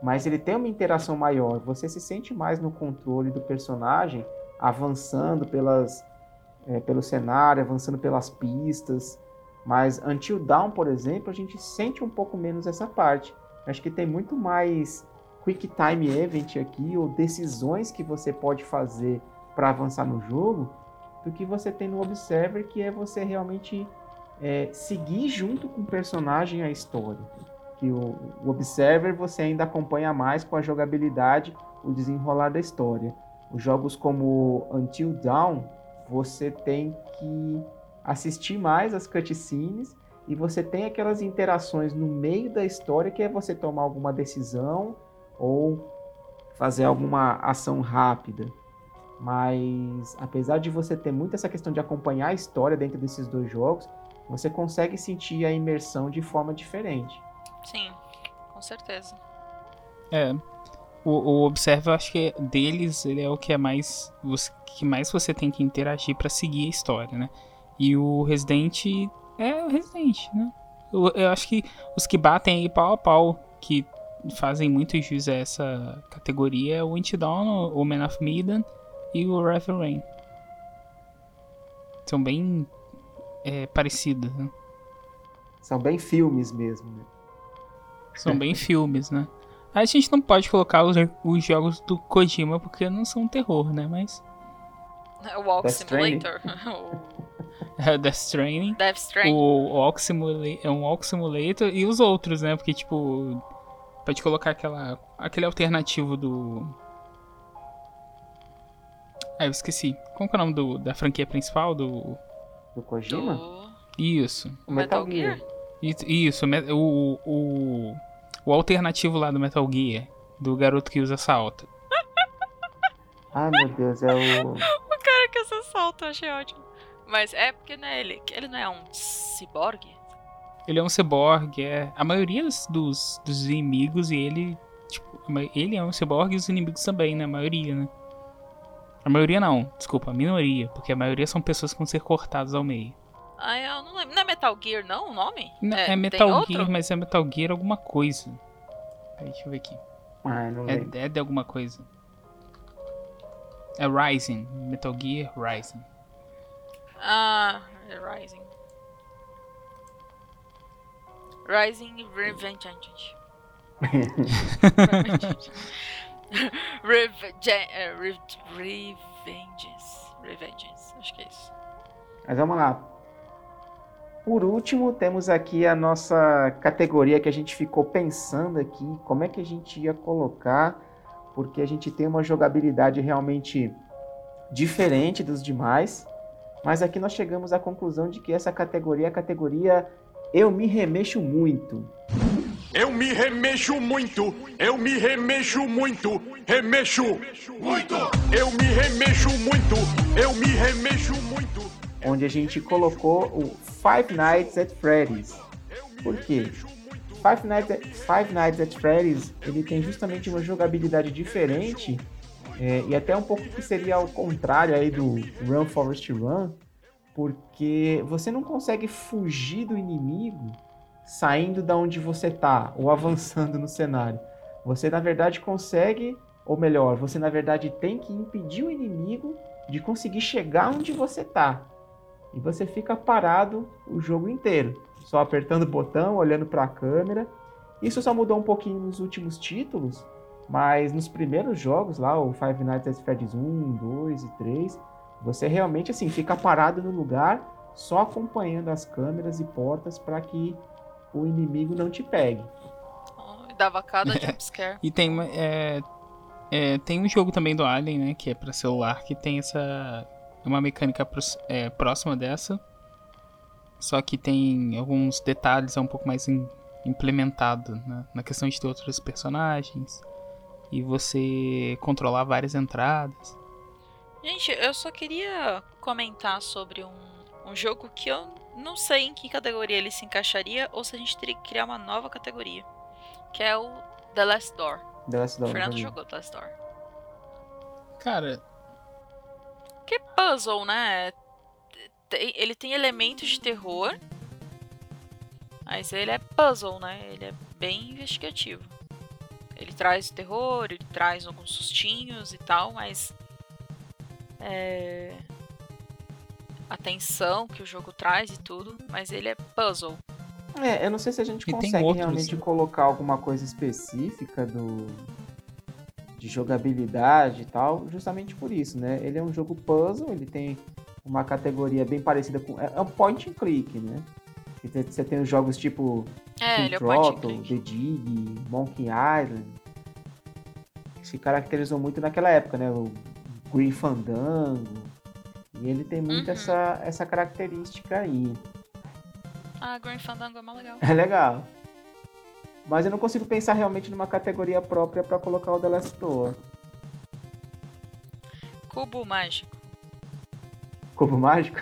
mas ele tem uma interação maior. Você se sente mais no controle do personagem, avançando pelas, é, pelo cenário, avançando pelas pistas. Mas Until Dawn, por exemplo, a gente sente um pouco menos essa parte. Acho que tem muito mais Quick Time Event aqui, ou decisões que você pode fazer para avançar no jogo, do que você tem no Observer, que é você realmente é, seguir junto com o personagem a história. Que o, o Observer você ainda acompanha mais com a jogabilidade, o desenrolar da história. Os jogos como Until Dawn, você tem que assistir mais as cutscenes e você tem aquelas interações no meio da história que é você tomar alguma decisão ou fazer alguma ação rápida. Mas apesar de você ter muito essa questão de acompanhar a história dentro desses dois jogos, você consegue sentir a imersão de forma diferente. Sim, com certeza. É. O, o Observe, eu acho que deles, ele é o que é mais. os- que mais você tem que interagir pra seguir a história, né? E o Resident é o Resident, né? Eu, eu acho que os que batem aí pau a pau, que fazem muito jus a essa categoria, é o Until Dawn, o Man of Medan e o Rain. São bem é, parecidos, né? São bem filmes mesmo, né? São bem filmes, né? A gente não pode colocar os, os jogos do Kojima porque não são terror, né? Mas O Walk Death. Simulator. o é Death Stranding, Death Stranding. o Walk Simulator, é um Walk Simulator e os outros, né? Porque, tipo, pode colocar aquela, aquele alternativo do... Ah, eu esqueci. Como que é o nome do, da franquia principal? Do... Do Kojima? Do Isso. O Metal, Gear. Isso, isso, o, o, o alternativo lá do Metal Gear, do garoto que usa salto. Ai meu Deus, é o. O cara que essa salto, eu achei ótimo. Mas é porque né, ele, ele não é um ciborgue? Ele é um cyborg, é. A maioria dos, dos, inimigos e ele. Tipo, ele é um cyborg e os inimigos também, né? A maioria, né? A maioria não, desculpa, a minoria, porque a maioria são pessoas que vão ser cortadas ao meio. Ah, eu não lembro. Não é Metal Gear, não, o nome? Não, é, tem Metal outro? Gear, mas é Metal Gear alguma coisa. Peraí, deixa eu ver aqui. Ai, não lembro. É, é de alguma coisa. É Rising. Metal Gear Rising. Ah, é Rising. Rising Revenge. Revenge. é, Re- Revengeance. Revengeance. Acho que é isso. Mas vamos lá. Por último, temos aqui a nossa categoria que a gente ficou pensando aqui, como é que a gente ia colocar porque a gente tem uma jogabilidade realmente diferente dos demais. Mas aqui nós chegamos à conclusão de que essa categoria é a categoria Eu Me Remexo Muito. Eu me remexo muito, eu me remexo muito, remexo muito. Eu me remexo muito, eu me remexo muito. Onde a gente colocou o Five Nights at Freddy's. Por quê? Five Nights at, Five Nights at Freddy's ele tem justamente uma jogabilidade diferente é, e até um pouco que seria ao contrário aí do Run Forest Run, porque você não consegue fugir do inimigo saindo da onde você tá ou avançando no cenário. Você na verdade consegue, ou melhor, você na verdade tem que impedir o inimigo de conseguir chegar onde você tá. E você fica parado o jogo inteiro, só apertando o botão, olhando para a câmera. Isso só mudou um pouquinho nos últimos títulos, mas nos primeiros jogos lá, o Five Nights at Freddy's 1, 2 e 3, você realmente assim fica parado no lugar, só acompanhando as câmeras e portas para que o inimigo não te pegue. E dava cada jumpscare. E tem, é, é, tem um jogo também do Alien, né? Que é pra celular, que tem essa. Uma mecânica é, próxima dessa. Só que tem alguns detalhes é um pouco mais im- implementado né, na questão de ter outros personagens. E você controlar várias entradas. Gente, eu só queria comentar sobre um, um jogo que eu não sei em que categoria ele se encaixaria ou se a gente teria que criar uma nova categoria. Que é o The Last Door. The Last Door, o Fernando jogou The Last Door. Cara, Que puzzle, né? Ele tem elementos de terror. Mas ele é puzzle, né? Ele é bem investigativo. Ele traz terror, ele traz alguns sustinhos e tal, mas. É. A tensão que o jogo traz e tudo, mas ele é puzzle. É, eu não sei se a gente E consegue outros, realmente né? colocar alguma coisa específica do de jogabilidade e tal, justamente por isso, né? Ele é um jogo puzzle, ele tem uma categoria bem parecida com é é um point and click, né? E te- Você tem os jogos tipo É, ele é Throttle. The Dig, Monkey Island, que se caracterizou muito naquela época, né? O Green Fandango. E ele tem muito Uhum. essa, essa característica aí. Ah, Grand Fandango é mó legal. É legal. Mas eu não consigo pensar realmente numa categoria própria pra colocar o The Last Door. Cubo mágico. Cubo mágico?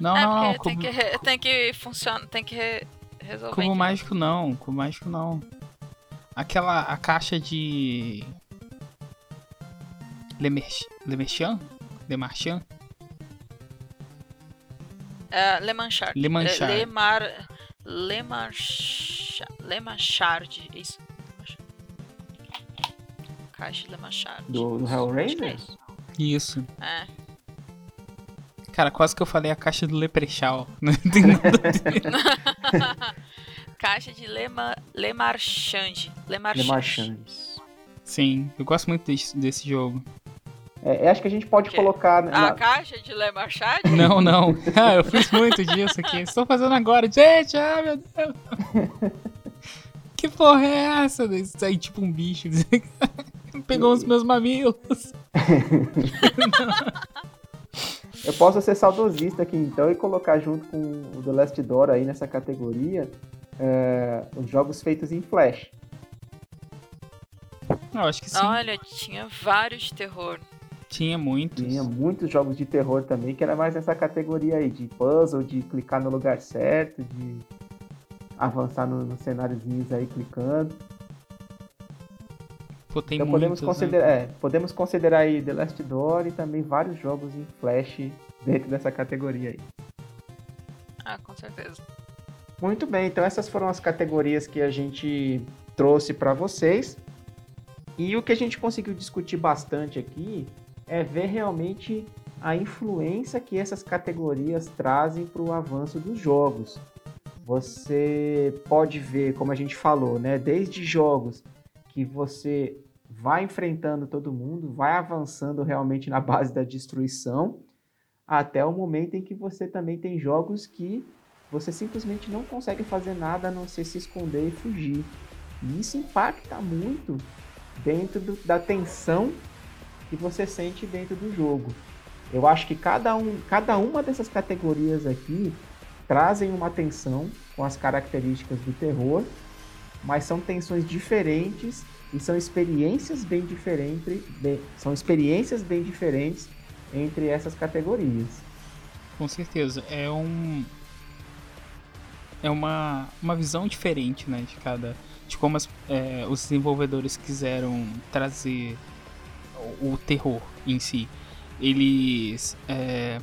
não, é, não, não. porque tem, Cubo, que re- tem que funcionar, tem que re- resolver. cubo mágico não. Cubo mágico não. Aquela. A caixa de. Lemerch- Lemerchan? Lemarchan? É, Le Manchard. Le Manchard. É, Lemar... Lemarcha... Lemachard. Isso. Lemachard. Caixa de Lemachard. Do, do que é Hellraiser? isso. Isso. É. Cara, quase que eu falei a caixa do Leprechaun. Não tem nada a. Caixa de Lema... Lemarchand. Lemarchand. Lemarchand. Sim, eu gosto muito desse, desse jogo. É, eu acho que a gente pode colocar. A Na... caixa de Lemarchand? Não, não. Ah, eu fiz muito disso aqui. Estou fazendo agora. Gente, ah, meu Deus. Que porra é essa? Isso aí, tipo um bicho. Pegou os meus mamilos. Eu posso ser saudosista aqui então e colocar junto com o The Last Door aí nessa categoria é, os jogos feitos em Flash. Eu acho que sim. Olha, tinha vários de terror. Tinha muitos. Tinha muitos jogos de terror também, que era mais nessa categoria aí, de puzzle, de clicar no lugar certo, de avançar no- nos cenáriozinhos aí clicando. Pô, tem então muitos, podemos né? considerar, é, podemos considerar aí The Last Door e também vários jogos em Flash dentro dessa categoria aí. Ah, com certeza. Muito bem, então essas foram as categorias que a gente trouxe para vocês. E o que a gente conseguiu discutir bastante aqui é ver realmente a influência que essas categorias trazem para o avanço dos jogos. Você pode ver, como a gente falou, né, desde jogos que você vai enfrentando todo mundo, vai avançando realmente na base da destruição, até o momento em que você também tem jogos que você simplesmente não consegue fazer nada a não ser se esconder e fugir. E isso impacta muito dentro do- da tensão que você sente dentro do jogo. Eu acho que cada, um, cada uma dessas categorias aqui trazem uma tensão com as características do terror, mas são tensões diferentes e são experiências bem diferentes, bem- são experiências bem diferentes entre essas categorias. Com certeza. É um. É uma, uma visão diferente, né? De cada. De como as- é, os desenvolvedores quiseram trazer o, o terror em si. Eles. é,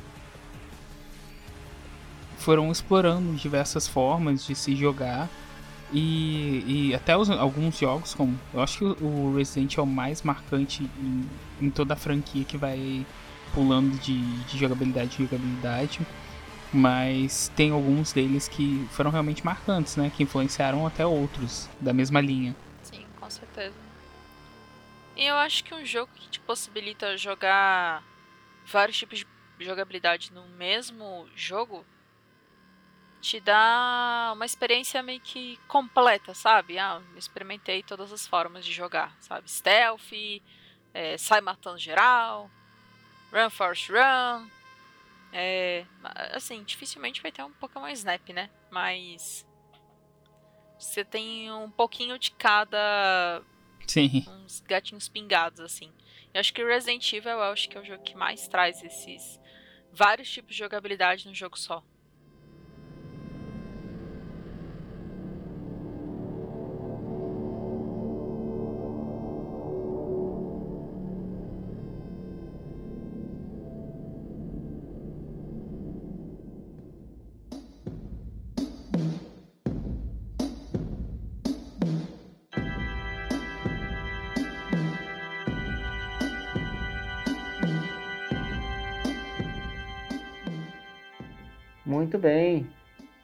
foram explorando diversas formas de se jogar. E, e até os- alguns jogos, como. Eu acho que o- Resident é o mais marcante em, em toda a franquia que vai pulando de, de jogabilidade em jogabilidade. Mas tem alguns deles que foram realmente marcantes, né? Que influenciaram até outros da mesma linha. Sim, com certeza. E eu acho que um jogo que te possibilita jogar vários tipos de jogabilidade no mesmo jogo te dá uma experiência meio que completa, sabe? Ah, experimentei todas as formas de jogar, sabe? Stealth, é, sai matando geral, Run Force Run. É, assim, dificilmente vai ter um Pokémon Snap, né? Mas você tem um pouquinho de cada Sim. uns gatinhos pingados, assim. Eu acho que Resident Evil eu acho que é o jogo que mais traz esses vários tipos de jogabilidade num jogo só. Muito bem.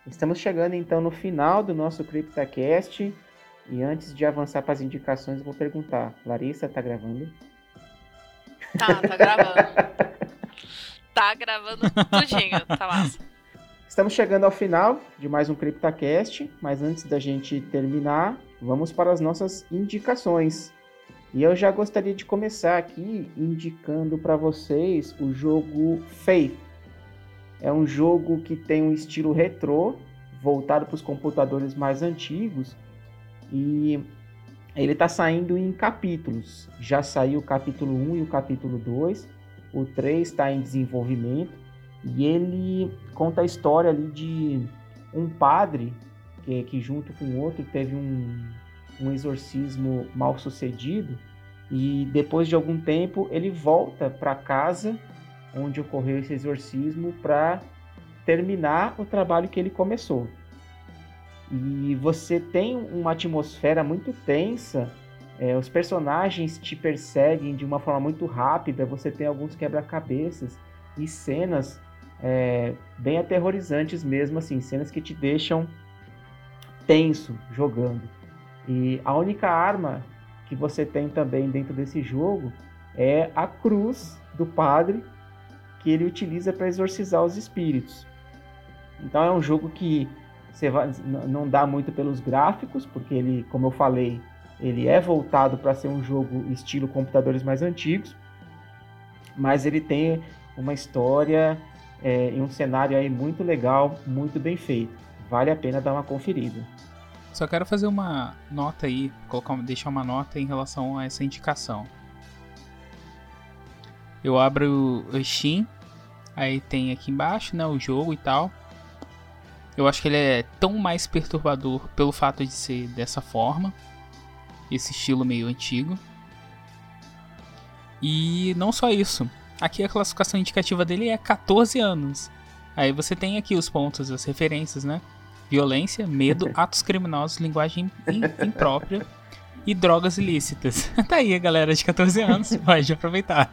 Estamos chegando então no final do nosso CryptoCast. E antes de avançar para as indicações, eu vou perguntar: Larissa, tá gravando? Tá, tá gravando. tá gravando tudinho, tá massa. Estamos chegando ao final de mais um CryptoCast, mas antes da gente terminar, vamos para as nossas indicações. E eu já gostaria de começar aqui indicando para vocês o jogo Faith. É um jogo que tem um estilo retrô, voltado para os computadores mais antigos, e ele está saindo em capítulos. Já saiu o capítulo 1 e o capítulo 2, o 3 está em desenvolvimento. E ele conta a história ali de um padre que, que junto com outro teve um, um exorcismo mal sucedido e depois de algum tempo ele volta para casa onde ocorreu esse exorcismo para terminar o trabalho que ele começou. E você tem uma atmosfera muito tensa, é, os personagens te perseguem de uma forma muito rápida, você tem alguns quebra-cabeças e cenas é, bem aterrorizantes mesmo, assim, cenas que te deixam tenso jogando. E a única arma que você tem também dentro desse jogo é a cruz do padre que ele utiliza para exorcizar os espíritos. Então é um jogo que você vai, não dá muito pelos gráficos, porque ele, como eu falei, ele é voltado para ser um jogo estilo computadores mais antigos, mas ele tem uma história é, e um cenário aí muito legal, muito bem feito. Vale a pena dar uma conferida. Só quero fazer uma nota aí, colocar, deixar uma nota em relação a essa indicação. Eu abro o Steam, aí tem aqui embaixo, né, o jogo e tal. Eu acho que ele é tão mais perturbador pelo fato de ser dessa forma, esse estilo meio antigo. E não só isso, aqui a classificação indicativa dele é 14 anos. Aí você tem aqui os pontos, as referências, né? Violência, medo, atos criminosos, linguagem im- imprópria e drogas ilícitas. tá aí a galera de 14 anos, pode aproveitar.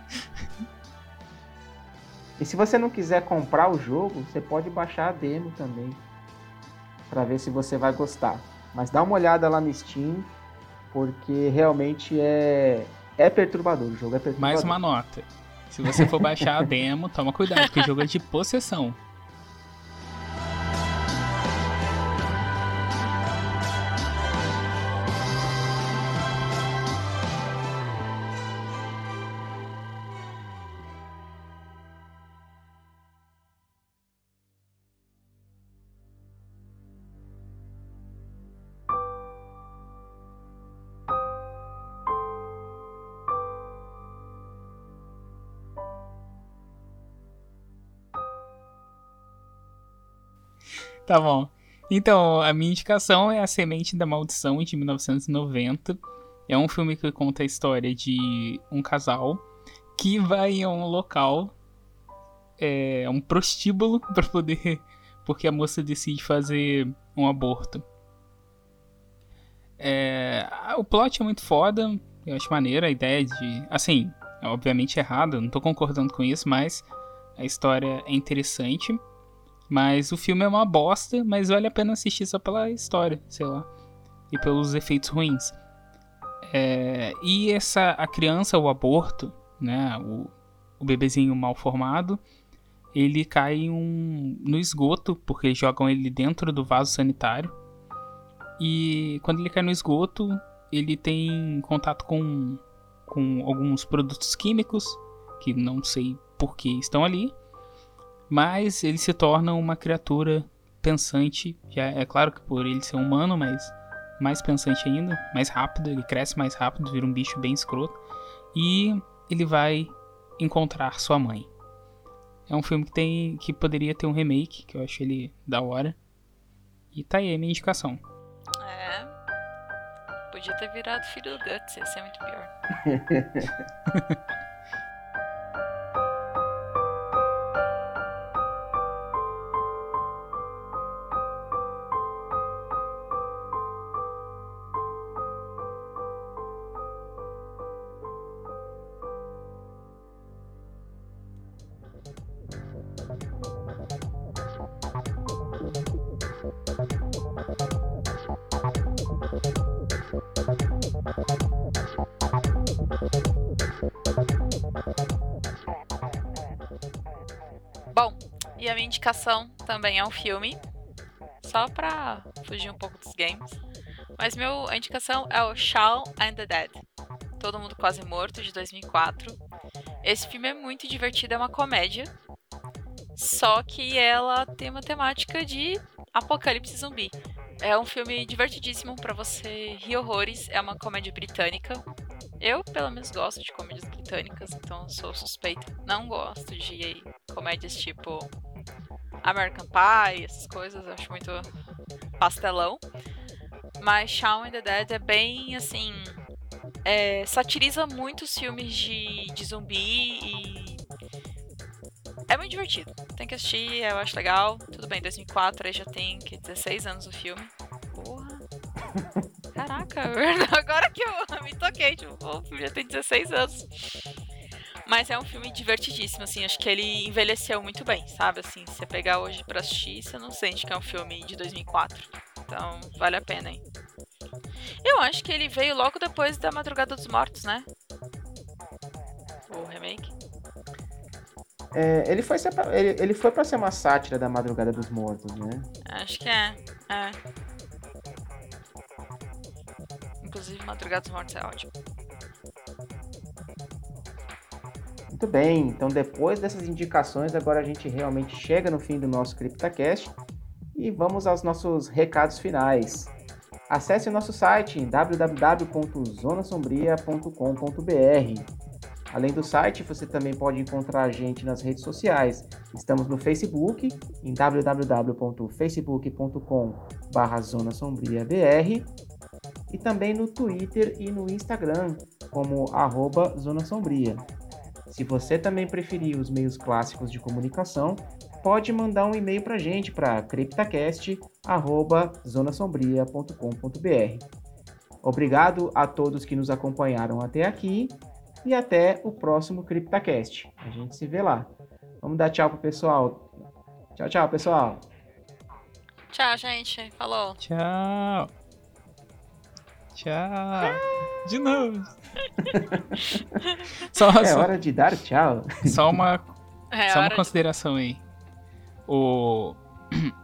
E se você não quiser comprar o jogo, você pode baixar a demo também, para ver se você vai gostar. Mas dá uma olhada lá no Steam, porque realmente é é perturbador. O jogo é perturbador. Mais uma nota. Se você for baixar a demo, toma cuidado, porque o jogo é de possessão. Tá bom. Então, a minha indicação é A Semente da Maldição, de 1990. É um filme que conta a história de um casal que vai a um local, é, um prostíbulo, para poder. Porque a moça decide fazer um aborto. É, o plot é muito foda, eu acho maneiro a ideia de. Assim, é obviamente errado, não tô concordando com isso, mas a história é interessante. Mas o filme é uma bosta, mas vale a pena assistir só pela história, sei lá. E pelos efeitos ruins. É, e essa a criança, o aborto, né, o, o bebezinho mal formado, ele cai um, no esgoto, porque jogam ele dentro do vaso sanitário. E quando ele cai no esgoto, ele tem contato com, com alguns produtos químicos, que não sei por que estão ali. Mas ele se torna uma criatura pensante. Já é claro que por ele ser humano, mas mais pensante ainda, mais rápido, ele cresce mais rápido, vira um bicho bem escroto. E ele vai encontrar sua mãe. É um filme que tem que poderia ter um remake, que eu acho ele da hora. E tá aí a minha indicação. É. Podia ter virado filho do Guts, ia ser muito pior. indicação também é um filme. Só pra fugir um pouco dos games. Mas meu, a indicação é o Shaun and the Dead. Todo Mundo Quase Morto, de 2004. Esse filme é muito divertido, é uma comédia. Só que ela tem uma temática de apocalipse zumbi. É um filme divertidíssimo pra você rir horrores. É uma comédia britânica. Eu, pelo menos, gosto de comédias britânicas, então sou suspeita. Não gosto de comédias tipo American Pie, essas coisas, eu acho muito pastelão. Mas Shaun and the Dead é bem assim. é, satiriza muito os filmes de, de zumbi e. É muito divertido. Tem que assistir, eu acho legal. Tudo bem, 2004, aí já tem que 16 anos o filme. Porra. Caraca, agora que eu me toquei, tipo, o filme já tem 16 anos. Mas é um filme divertidíssimo, assim, acho que ele envelheceu muito bem, sabe? Assim, se você pegar hoje pra assistir, você não sente que é um filme de 2004. Então, vale a pena, hein? Eu acho que ele veio logo depois da Madrugada dos Mortos, né? O remake. É, ele, foi ser pra, ele, ele foi pra ser uma sátira da Madrugada dos Mortos, né? Acho que é. É. Inclusive, Madrugada dos Mortos é ótimo. Muito bem, então depois dessas indicações, agora a gente realmente chega no fim do nosso CryptaCast e vamos aos nossos recados finais. Acesse o nosso site www.zonasombria.com.br. Além do site, você também pode encontrar a gente nas redes sociais. Estamos no Facebook, em www.facebook.com.br zonasombriabr e também no Twitter e no Instagram, como arroba Zona Sombria. Se você também preferir os meios clássicos de comunicação, pode mandar um e-mail para a gente para criptacast@zonasombria.com.br. Obrigado a todos que nos acompanharam até aqui e até o próximo CryptaCast. A gente se vê lá. Vamos dar tchau pro pessoal. Tchau, tchau, pessoal. Tchau, gente. Falou. Tchau. Tchau. De novo. só, É só, hora de dar tchau. só uma, É só uma hora de... consideração aí. O.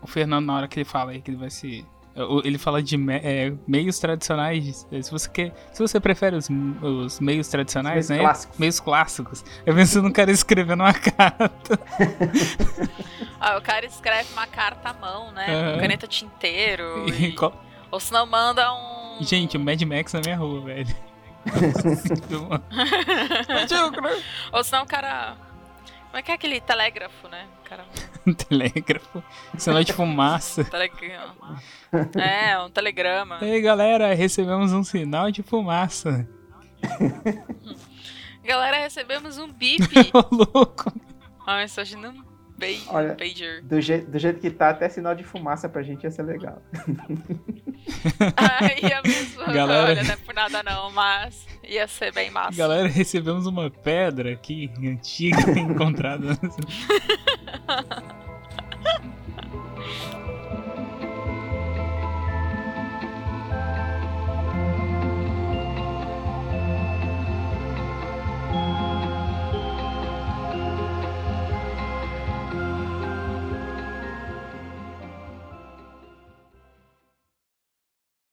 O Fernando, na hora que ele fala aí que ele vai se. Ele fala de me- é, meios tradicionais. Se você quer. Se você prefere os, os meios tradicionais, Os meios né? clássicos. Meios clássicos. Eu penso num cara escrevendo uma carta. Ah, o cara escreve uma carta à mão, né? Com caneta tinteiro. E e- Ou se não, manda um. Gente, o Mad Max na minha rua, velho. Ou se não, o cara. Como é que é aquele telégrafo, né? O cara Um telégrafo. Sinal de fumaça. Telegrama. É, um telegrama. Ei, galera, recebemos um sinal de fumaça. Galera, recebemos um bip. Ô, louco. ah, só imaginando Pay, Olha, pager. Do, je do, jeito que tá, até sinal de fumaça pra gente ia ser legal. Ai, ia mesmo. Galera... Olha, não é por nada não, mas ia ser bem massa. Galera, recebemos uma pedra aqui, antiga, encontrada.